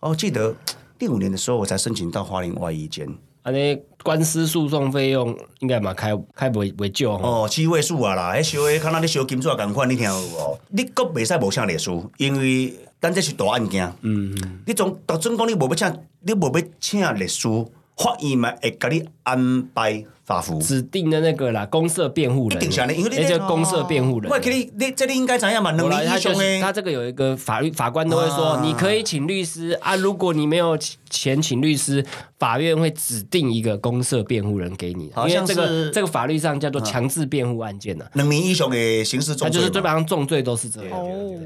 哦，记得第五年的时候，我才申请到花莲外一间。安尼官司诉讼费用应该嘛开开袂袂少吼。哦，七位数啊啦，迄小的，敢若你小金纸共款，你听有无？你阁袂使无请律师，因为咱这是大案件。嗯嗯。你总当总讲你无要请，你无要请律师，法院嘛会甲你安排法服。指定的那个啦，公社辩护人，一定是安尼因为你那叫公社辩护人。我给你，你这里应该怎样嘛？两后来年他这个有一个法律法官都会说，啊你可以请律师啊，如果你没有钱请律师，法院会指定一个公社辩护人给你，好像因为这个这个法律上叫做强制辩护案件呢、两年以上的刑事它就是基。本上重罪都是这样。哦，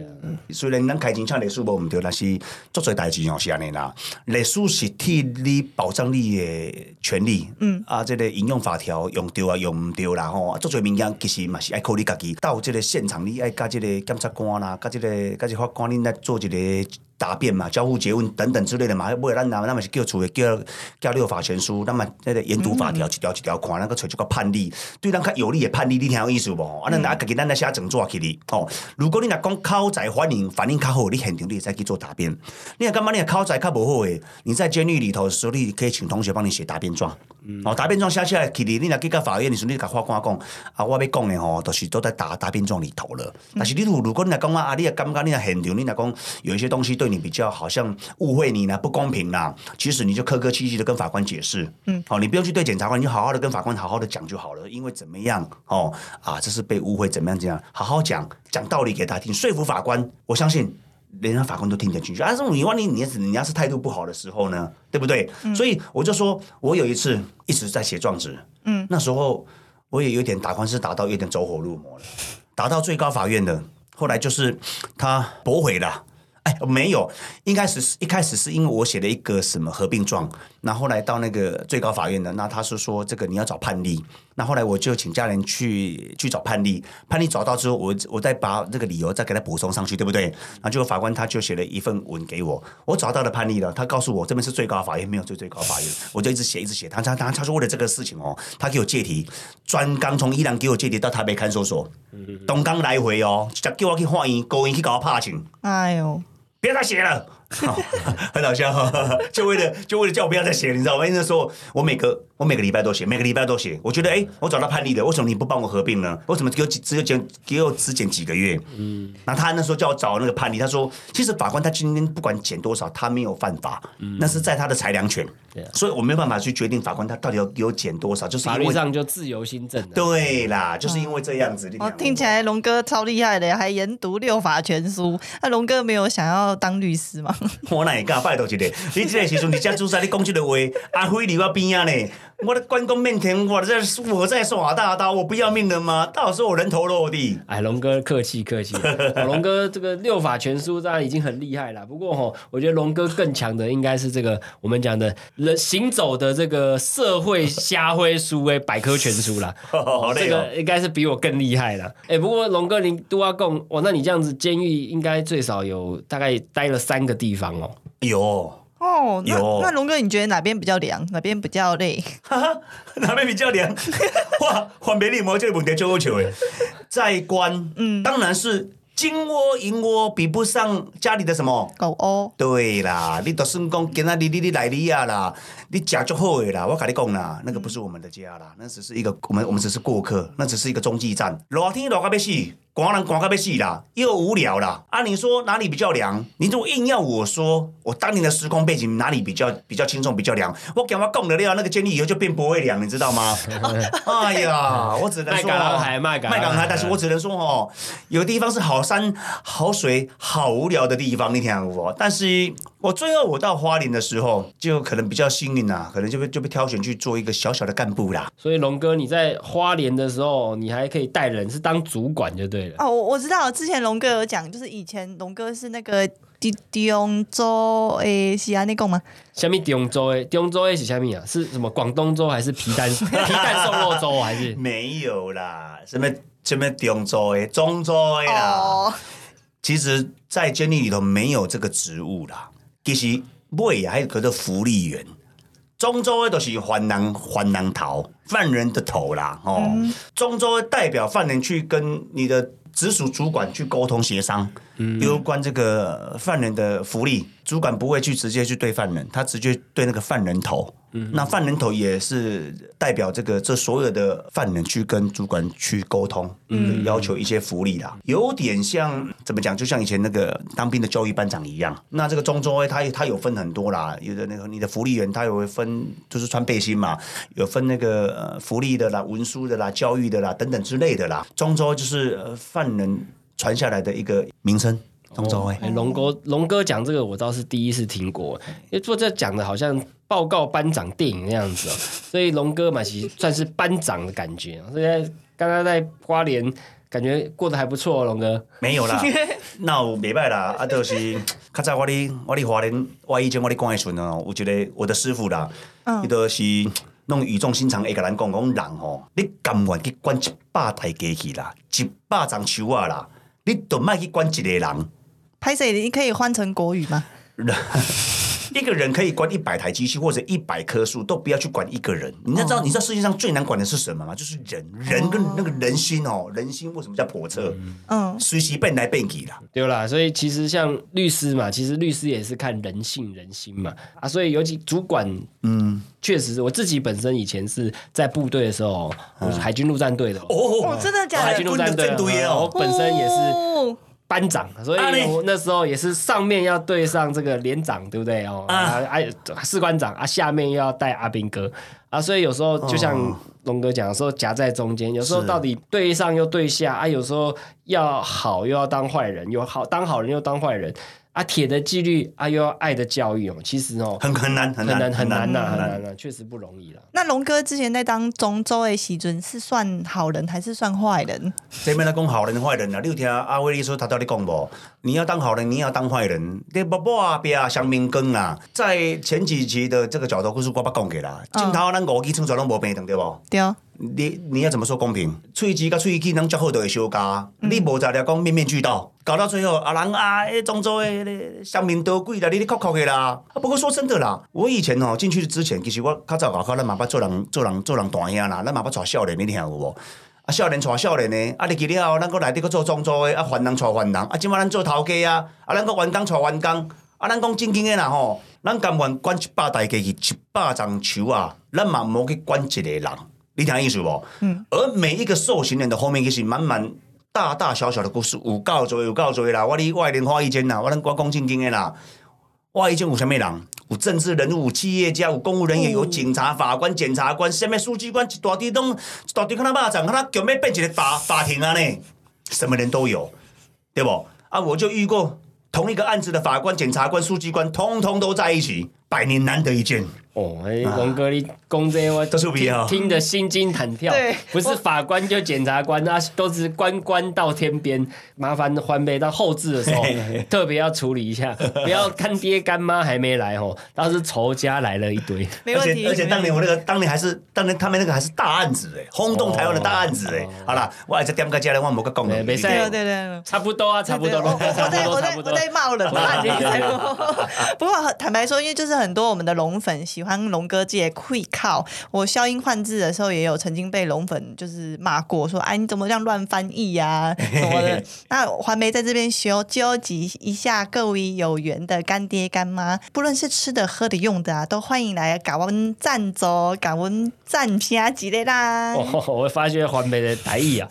虽然咱开钱请律师无毋对，但是做做代志哦是安尼啦。律师是替你保障你的权利，嗯啊，这个引用法条用对啊，用毋对啦吼。啊，做侪物件其实嘛是爱靠你家己到即个现场，你爱甲即个检察官啦，甲这个甲即法官，恁来做一个。答辩嘛，交互诘问等等之类的嘛，尾咱那那么是叫厝的叫叫六法全书，那么那个研读法条一条一条看，那个找一个判例，对咱较有利的判例，你听有意思无？啊，咱拿家己咱来写整纸起哩。哦，如果你若讲口才反应反应较好，你现场你会使去做答辩。你若感觉你的口才较无好诶，你在监狱里头的时候，你可以请同学帮你写答辩状。哦，答辩状写起来起哩，你若去到法院，你说你甲法官讲，啊，我要讲的吼，都、是都在答答辩状里头了。但是你如如果你若讲啊，你若感觉你若现场，你若讲有一些东西对你比较好像误会你呢、不公平啦，其实你就客客气气的跟法官解释。嗯，好、你不用去对检察官，你就好好的跟法官好好的讲就好了。因为怎么样，哦啊，这是被误会，怎么样怎样，好好讲讲道理给他听，说服法官。我相信。连他法官都听得进去，啊，这种你万一你你要是态度不好的时候呢，对不对？所以我就说，我有一次一直在写状纸，嗯，那时候我也有点打官司打到有点走火入魔了，打到最高法院的，后来就是他驳回了。哎，没有，一开始是一开始是因为我写了一个什么合并状，那后来到那个最高法院呢，那他是说这个你要找判例。那后来我就请家人去去找判例，判例找到之后，我我再把这个理由再给他补充上去，对不对？然后结果法官他就写了一份文给我，我找到了判例了，他告诉我这边是最高法院，没有最最高法院，我就一直写一直写。他他他他说为了这个事情哦，他给我借题，专刚从伊朗给我借题到台北看守所，东港来回哦，就叫我去法院，勾引去搞我拍请。哎呦，别再写了，好很好笑，就为了就为了叫我不要再写，你知道吗？因为那时候我每个我每个礼拜都写，每个礼拜都写，我觉得哎、我找到判例的，为什么你不帮我合并呢？为什么给我几只有减给我只减几个月？嗯，那他那时候叫我找那个判例，他说其实法官他今天不管减多少，他没有犯法，那是在他的裁量权，对啊所以我没有办法去决定法官他到底要给我减多少，就是法律上就自由新政的。对啦，就是因为这样子。你哦，看听起来龙哥超厉害的，还研读六法全书。那龙哥没有想要当律师吗？我哪会敢拜托一个？你这个时阵，你遮主持，你讲这个话，阿辉离我边啊呢？我的关公面前，我在我在耍大刀，我不要命了吗？到时候我人头落地。哎，龙哥客气客气，哦龙哥这个六法全书当然已经很厉害了。不过哈、我觉得龙哥更强的应该是这个我们讲的人行走的这个社会瞎灰书诶百科全书啦。哦。个应该是比我更厉害了。哎、不过龙哥您都要供哇，那你这样子监狱应该最少有大概待了三个地方哦。有，哦，那有那龙哥，你觉得哪边比较凉，哪边比较累？哈 哈，哪边比较凉？哇，换别你魔这个问题就好笑诶。在关，嗯，当然是金窝银窝比不上家里的什么。狗窝，对啦，你就算讲今仔日你你来你啊啦，你食足好的啦，我跟你讲啦，那个不是我们的家啦，那只是一个我们我们只是过客，那只是一个中继站。热天热到要死，寒人寒到要死啦，又无聊啦。啊，你说哪里比较凉？你如果硬要我说，我当年的时空背景哪里比较比较轻松比较凉？我讲我讲得了，那个监狱以后就变不会凉，你知道吗？哎呀，我只能说卖港航海卖港卖港航，但是我只能说哦，有地方是好山好水好无聊的地方，你听我。但是我最后我到花莲的时候，就可能比较幸运啦，可能就被就被挑选去做一个小小的干部啦。所以龙哥你在花莲的时候，你还可以带人，是当主管就对了。哦，我我知道，之前龙哥有讲，就是以前龙哥是那个迪迪翁州诶，是安内贡吗？下面中州诶，中州诶是下面啊？是什么广东州还是皮蛋皮蛋瘦肉粥 还是？没有啦，什么什么中州诶、中州的啦。哦，其实，在监狱里头没有这个职务啦。其实尾啊，还有叫做福利员。中州的都是犯人犯人头，犯人的头啦。哦，中州代表犯人去跟你的直属主管去沟通协商，有关这个犯人的福利，主管不会去直接去对犯人，他直接对那个犯人头。那犯人头也是代表这个这所有的犯人去跟主管去沟通，要求一些福利啦，有点像怎么讲，就像以前那个当兵的教育班长一样。那这个中州他他有分很多啦，有的那个你的福利员他有会分，就是穿背心嘛，有分那个呃福利的啦、文书的啦、教育的啦等等之类的啦。中州就是呃犯人传下来的一个名称，中州哎、哎，龙哥，龙哥讲这个我倒是第一次听过，因为做这讲的好像报告班长电影那样子哦，所以龙哥嘛，其实算是班长的感觉。所以在刚刚在花莲，感觉过得还不错、哦，龙哥。没有啦，那有袂歹啦，啊，就是较早我咧我咧华联，我以前我咧讲的时阵哦，有一个我的师傅啦，伊就是弄语重心长会甲咱讲讲人吼，你甘愿去管一百台机器啦，一百张手啊啦，你都莫去管一个人。拍摄？你可以换成国语吗？一个人可以管一百台机器或者一百棵树，都不要去管一个人。你要知道，你知道世界上最难管的是什么吗？就是人，人跟那个人心哦，人心为什么叫叵测？嗯，随时变来变去啦。对啦，所以其实像律师嘛，其实律师也是看人性人心嘛啊，所以尤其主管，嗯，确实我自己本身以前是在部队的时候，我是海军陆战队的哦，真的假的海的？军陆战队哦，本身也是哦班长，所以我那时候也是上面要对上这个连长，对不对？哦？啊，啊，士官长啊，下面又要带阿兵哥。啊，所以有时候就像哦。龙哥讲，有时候夹在中间，有时候到底对上又对下啊，有时候要好又要当坏人，有好当好人又当坏人啊，铁的纪律啊，又要爱的教育哦，其实哦很很难很很难难很难呐，很难。很难呐，确实不容易了。那龙哥之前在当中州的时阵是算好人还是算坏人？这边在讲好人坏人啊，你有听阿威利说他到底讲无？你要当好人，你要当坏人，你不？不别啊，香明根啊，在前几集的这个角度故事我捌讲过啦，镜头咱五 G 创作拢无平等，对不？对哦，你你要怎么说公平？喙齿甲喙齿能较好都会相加，你无在了讲面面俱到，搞到最后啊人啊，诶，漳州诶，那乡民得贵啦，你你哭哭的啦。啊，不过说真的啦，我以前哦进去之前，其实我较早外口咱嘛捌做人做人做人大兄啦，咱嘛捌带少年，你听有无？啊，少年带少年的，啊，入去了后，咱搁内底搁做庄周的，啊，凡人带凡人，啊，即摆咱做头家啊，啊，咱搁员工带员工，啊，咱讲正经的啦吼，咱甘愿管一百台机器，一百张球啊，咱嘛毋好去管一个人，你听意思无？嗯。而每一个受刑人的后面，其实满满大大小小的故事，有够多，有够多啦。我哩我的莲花一间啦，我咱我讲正经的啦。我以前有啥物人？有政治人物、有企业家、有公务人员、有警察、法官、检察官，什么书记官，一大堆拢一大堆看他巴掌，看他强要变一个法法庭啊呢？什么人都有，对不？啊，我就遇过同一个案子的法官、检察官、书记官，通通都在一起，百年难得一见。哦，哎，龙哥，你讲这我都是不一样听听得心惊胆跳。对不是法官就检察官，那都是官官到天边。麻烦环北到后置的时候，特别要处理一下，不要干爹干妈还没来哦，倒是仇家来了一堆。而没问题。且而且当年我那个当年还是当年他们那个还是大案子哎，轰动台湾的大案子哎。好啦，我还是点个家来，我无个讲了。对没事对对对对。差不多啊，差不多，龙哥我在我在。我在骂人啦，你 不过坦白说，因为就是很多我们的龙粉喜欢龙哥界会靠，我消音换字的时候也有曾经被龙粉就是骂过，说哎你怎么这样乱翻译呀、什么的。那环梅在这边修纠集一下各位有缘的干爹干妈，不论是吃的、喝的、用的啊，都欢迎来感恩赞助，感恩赞片之类啦。哦，我发觉环梅的台语啊，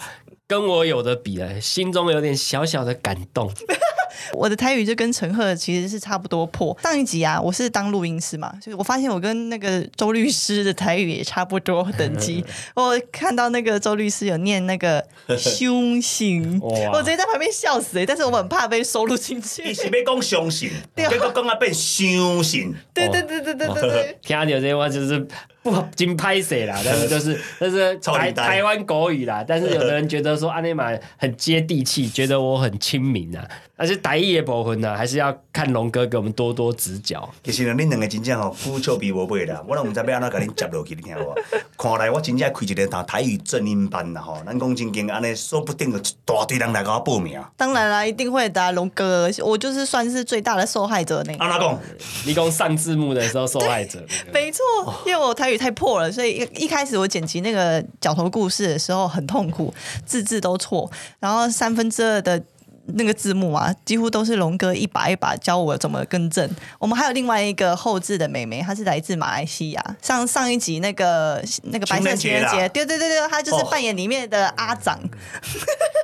跟我有的比了，心中有点小小的感动。我的台语就跟陈赫其实是差不多破。上一集啊，我是当录音师嘛，所以我发现我跟那个周律师的台语也差不多等级。我看到那个周律师有念那个 凶行，我直接在旁边笑死、欸、但是我很怕被收录进去你。是要讲相信，对结果讲啊变相信。对对对对对对对。听到这些话就是不金拍谁啦，但是就是 但是台台湾国语啦，但是有的人觉得说阿内玛很接地气，觉得我很亲民啊，但是台语的部分呢，还是要看龙哥给我们多多指教。其实呢，恁两个真正吼，苦笑比无背啦，我都毋知要安怎甲恁接落去，你听有无？看来我真正开一个台语正音班啦吼，咱讲真经安尼，说不定有一大堆人来甲我报名。当然啦，一定会的啊、龙哥，我就是算是最大的受害者那个。安怎讲？你讲上字幕的时候受害者，没错，因为我台语太破了，所以一一开始我剪辑那个角头故事的时候很痛苦，字字都错，然后三分之二的。那个字幕啊，几乎都是龙哥一把一把教我怎么更正。我们还有另外一个后置的妹妹，她是来自马来西亚。上上一集那个那个白色情人节，对对对对，她就是扮演里面的阿长。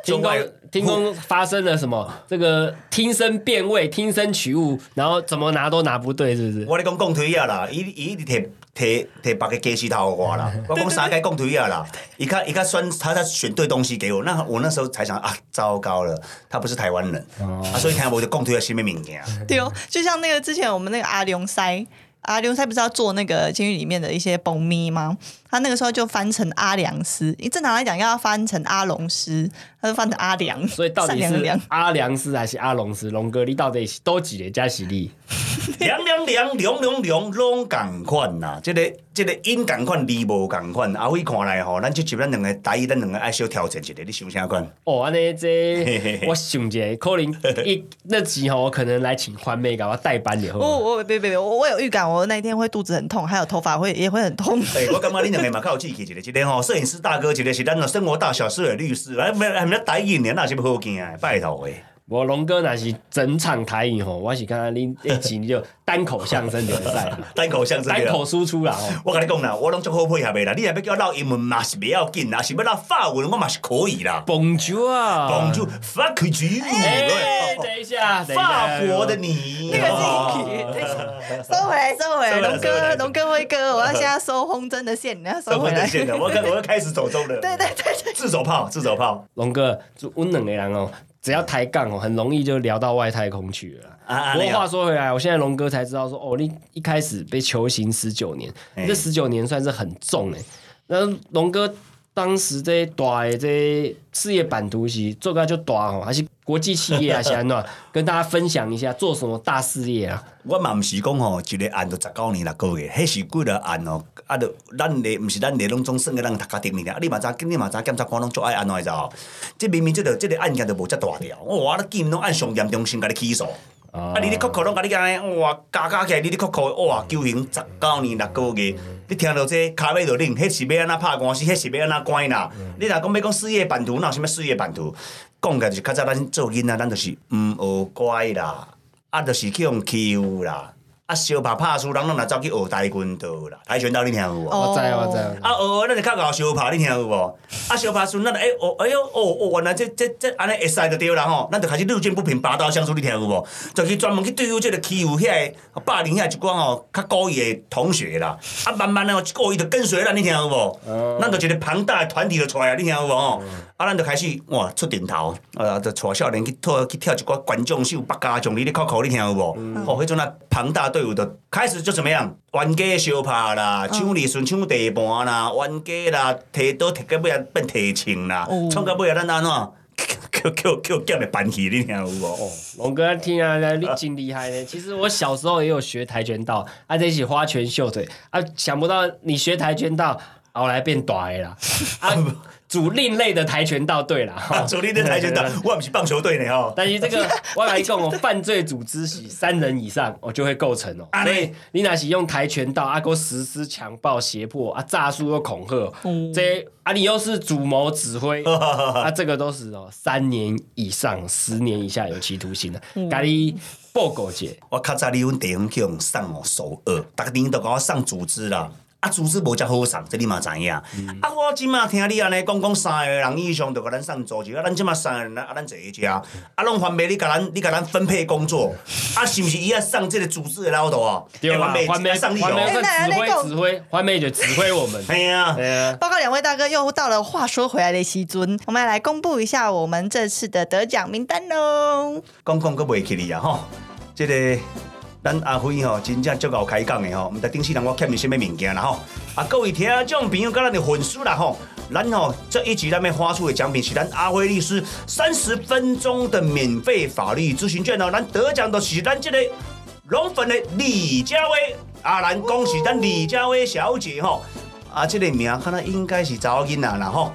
听中外公听公发生了什么？这个听声辨位，听声取物，然后怎么拿都拿不对，是不是？我咧讲讲推啊啦，伊伊一直摕摕摕别个鸡丝头给我啦，我讲三该讲推啊啦，伊看伊看选他在选对东西给我，那我那时候才想啊，糟糕了，他不是台湾人、啊，所以听我就讲推了什么物件。对哦，就像那个之前我们那个阿龙塞，阿龙塞不是要做那个监狱里面的一些崩咪吗？他那个时候就翻成阿良斯，正常来讲要翻成阿龙斯，他就翻成阿良，所以到底是。阿良斯还是阿龙斯？龙哥，你到底是多几个加喜力？凉凉凉，凉凉凉，拢共款呐。即、个即、个音共款，字无共款。阿辉看来吼，咱即集咱两个台语，咱两个爱小调整一下，你想啥款？哦，安尼这嘿我想一下，可能 一那集吼，我可能来请欢妹给我代班就好。我我别别别，我我有预感，我那一天会肚子很痛，还有头发会也会很痛。诶、我感觉你两个嘛较有志气一个，一个吼摄影师大哥，一个是咱的生活大小事的律师，来，来，来，来台语呢，那是要好惊的，拜托诶。我龙哥那是整场台语吼，我是看看恁一集就单口相声联赛，单口相声单口输出啦吼。我跟你讲啦，我拢足好配合的啦。你若要叫我唠英文嘛是不要紧啦，是要唠法文我嘛是可以啦。Bonjour 啊 Bonjour, fuck you，哎，等一下，等一下法国的你，那个是哦收回来，收回来，收回来龙哥，龙哥辉哥，我要现在收风筝的线，你要收收回来。线的，我开我要开始走中了。对对对对，自走炮，自走炮。龙哥，就温冷的人哦，只要抬杠哦，很容易就聊到外太空去了啦。不过话说回来，我现在龙哥才知道说，哦，你一开始被囚刑十九年，哎这十九年算是很重哎。那龙哥当时这些大的这些事业版图是做个就大吼，还是国际企业啊？是安怎？跟大家分享一下做什么大事业啊？我嘛毋是讲吼，一个案都十九年六个月，迄是几个案哦。啊，就咱的毋是咱的拢总算个咱读家庭尔。你嘛知，你嘛知检察官拢做爱安怎知道？这明明这个这个案件都无遮大条，哇！你竟然拢按上严重性甲你起诉。啊！你你扣扣拢甲你讲，哇，加加起来，你咧哭哭，哇，求刑十九年六个月，你听到这骹尾就冷，迄是要安怎拍官司，迄是要安怎关啦？你若讲要讲事业版图，哪有啥物事业版图？讲起来就是较早咱做囡仔，咱就是毋学乖啦，啊，就是去用欺负啦。啊，相拍拍输，人拢来走去学跆拳道啦，跆拳道你听有无？我知我知。啊，学咱就较搞相拍，你听有无？啊，相拍输，咱就哎哦，哎哟，哦哦，原来这这这安尼会使就对啦吼，咱就开始路见不平拔刀相助，你听有无？就去专门去对付这个欺负遐个霸凌遐一寡吼较故意的同学啦。啊，慢慢哦，故意就跟随咱，你听有无？咱就一个庞大的团体就出来，你听有无？吼，啊，咱就开始哇出顶头，啊，就带少年去跳去跳一寡观众秀、百家将你咧考考，你听有无？哦，迄阵啊庞大队伍就开始就怎么样？冤家相拍啦，抢利顺抢地盘啦，冤家啦，提刀提到尾啊变提枪啦，创到尾啊咱安怎？叫叫叫叫的搬起，你听有无？哦，龙哥听啊，你真厉害呢。其实我小时候也有学跆拳道，啊，在一起花拳绣腿，啊，想不到你学跆拳道，后来变大的啦，啊。主另类的跆拳道队啦，主另类跆拳道，我不是棒球队呢哦。但是这个 我来讲哦，犯罪组织是三人以上，我就会构成哦。所以你那是用跆拳道啊，给我实施强暴、胁迫啊、诈术又恐吓，这啊你又是主谋指挥 啊，这个都是哦，三年以上、十年以下有期徒刑的。咖喱报告姐，我较早你阮地方去用上哦首二，逐年都甲我上组织啦。啊，组织无遮好送，这你嘛知影。啊，我即马听你安尼讲讲三个人以上，就甲咱送组织。啊，咱即马三个人啊，咱坐一家。啊，拢分配你甲咱，你甲咱分配工作。啊，是毋是伊要上这个组织的老头啊？对啊，环美上环美指挥指挥，环美就指挥我们。对啊，对啊。报告两位大哥，又到了话说回来的时尊，我们来公布一下我们这次的得奖名单喽。讲讲个袂起你啊吼，这个。咱阿辉吼，真正足够开讲的吼，毋知顶世人我欠你什么物件啦吼。啊，各位听众朋友，甲咱的粉丝啦吼，咱吼这一集咱要发出的奖品是咱阿辉律师三十分钟的免费法律咨询券哦。咱得奖的是咱这个龙粉的李佳薇，啊，咱恭喜咱李佳薇小姐吼。啊，这个名看来应该是查某囡仔啦吼。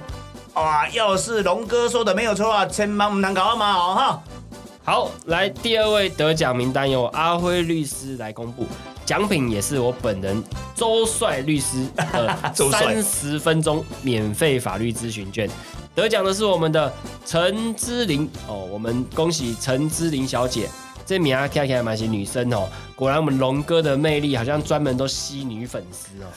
啊，要是龙哥说的没有错啊，千万唔能搞啊嘛哦哈。好，来第二位得奖名单由阿辉律师来公布，奖品也是我本人周帅律师 的三十分钟免费法律咨询券。得奖的是我们的陈之琳哦，我们恭喜陈之琳小姐，这名啊看起来蛮是女生哦，果然我们龙哥的魅力好像专门都吸女粉丝哦。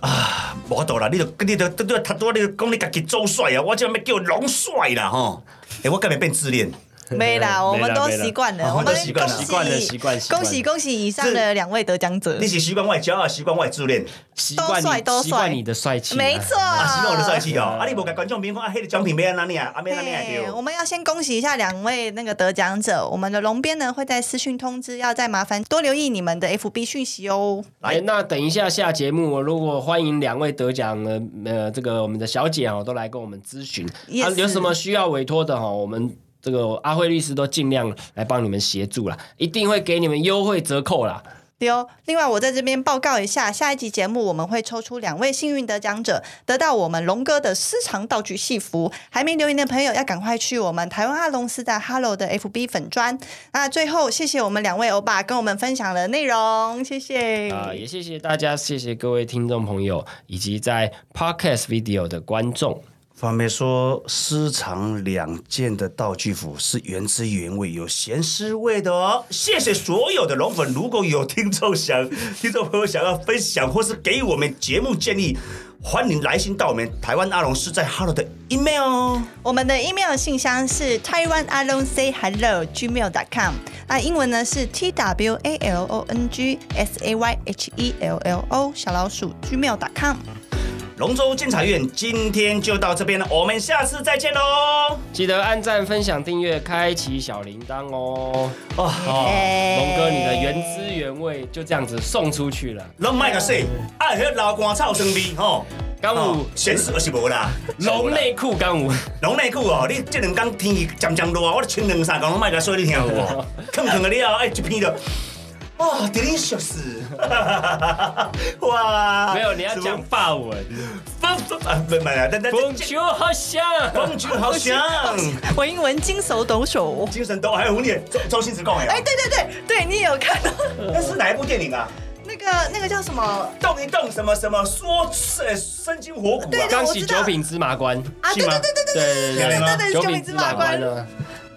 啊，无多啦，你就你都都都太多，你讲你家己周帅啊，我叫咩叫龙帅啦哈？哎，我干嘛变自恋。没啦，我们都习惯了，我们习惯习惯了，习惯恭喜恭喜以上的两位得奖者。你是习惯外骄傲，习惯外自恋，习惯习惯你的帅气，没错，习惯我的帅气哦。啊，你无给观众朋友讲啊，黑的奖品没哪里啊，啊没哪里啊？我们要先恭喜一下两位那个得奖者，我们的龙编呢会在私讯通知，要再麻烦多留意你们的 FB 讯息哦。来，那等一下下节目，如果欢迎两位得奖的呃这个我们的小姐哦，都来跟我们咨询，啊有什么需要委托的哈，我们。这个阿辉律师都尽量来帮你们协助了，一定会给你们优惠折扣啦。对哦，另外我在这边报告一下，下一集节目我们会抽出两位幸运得奖者，得到我们龙哥的私藏道具戏服。还没留言的朋友要赶快去我们台湾阿龙斯的 Hello 的 FB 粉砖。那最后谢谢我们两位欧巴跟我们分享的内容，谢谢啊，也谢谢大家，谢谢各位听众朋友以及在 Podcast Video 的观众。方便说，私藏两件的道具服是原汁原味、有咸湿味的哦。谢谢所有的龙粉，如果有听众想、听众朋友想要分享或是给我们节目建议，欢迎来信到我们台湾阿龙是在 Hello 的 email。我们的 email 信箱是 Taiwan Along Say Hello Gmail.com，那英文呢是 T W A L O N G S A Y H E L L O 小老鼠 Gmail.com。龙州监察院今天就到这边了，我们下次再见喽！记得按赞、分享、订阅、开启小铃铛哦！哦，龙哥，你的原汁原味就这样子送出去了。龙麦个说，爱喝老干草生味吼。刚有闲死而是无啦。龙内裤，刚有龙内裤哦，你这两天天气渐渐热啊，我咧穿两三工拢卖甲说你听有无？吭吭的了后，哎一片就，哇，delicious，哇，没有？你要讲法文，风风啊，不买了，但但风球好香，风球好香，我英文精手抖擞。精神抖还有你周周星驰讲的哎，啊，对对对对，你也有看到 那是哪一部电影啊？那个那个叫什么？动一动什么什么说呃生筋活骨啊对？刚洗九品芝麻官，啊，对对对对对对对九九品芝麻麻官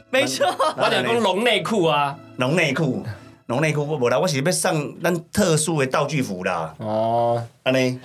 没错。我得讲龙内裤啊，龙内裤，龙内裤我无啦，我是要送咱特殊的道具服啦，哦，安尼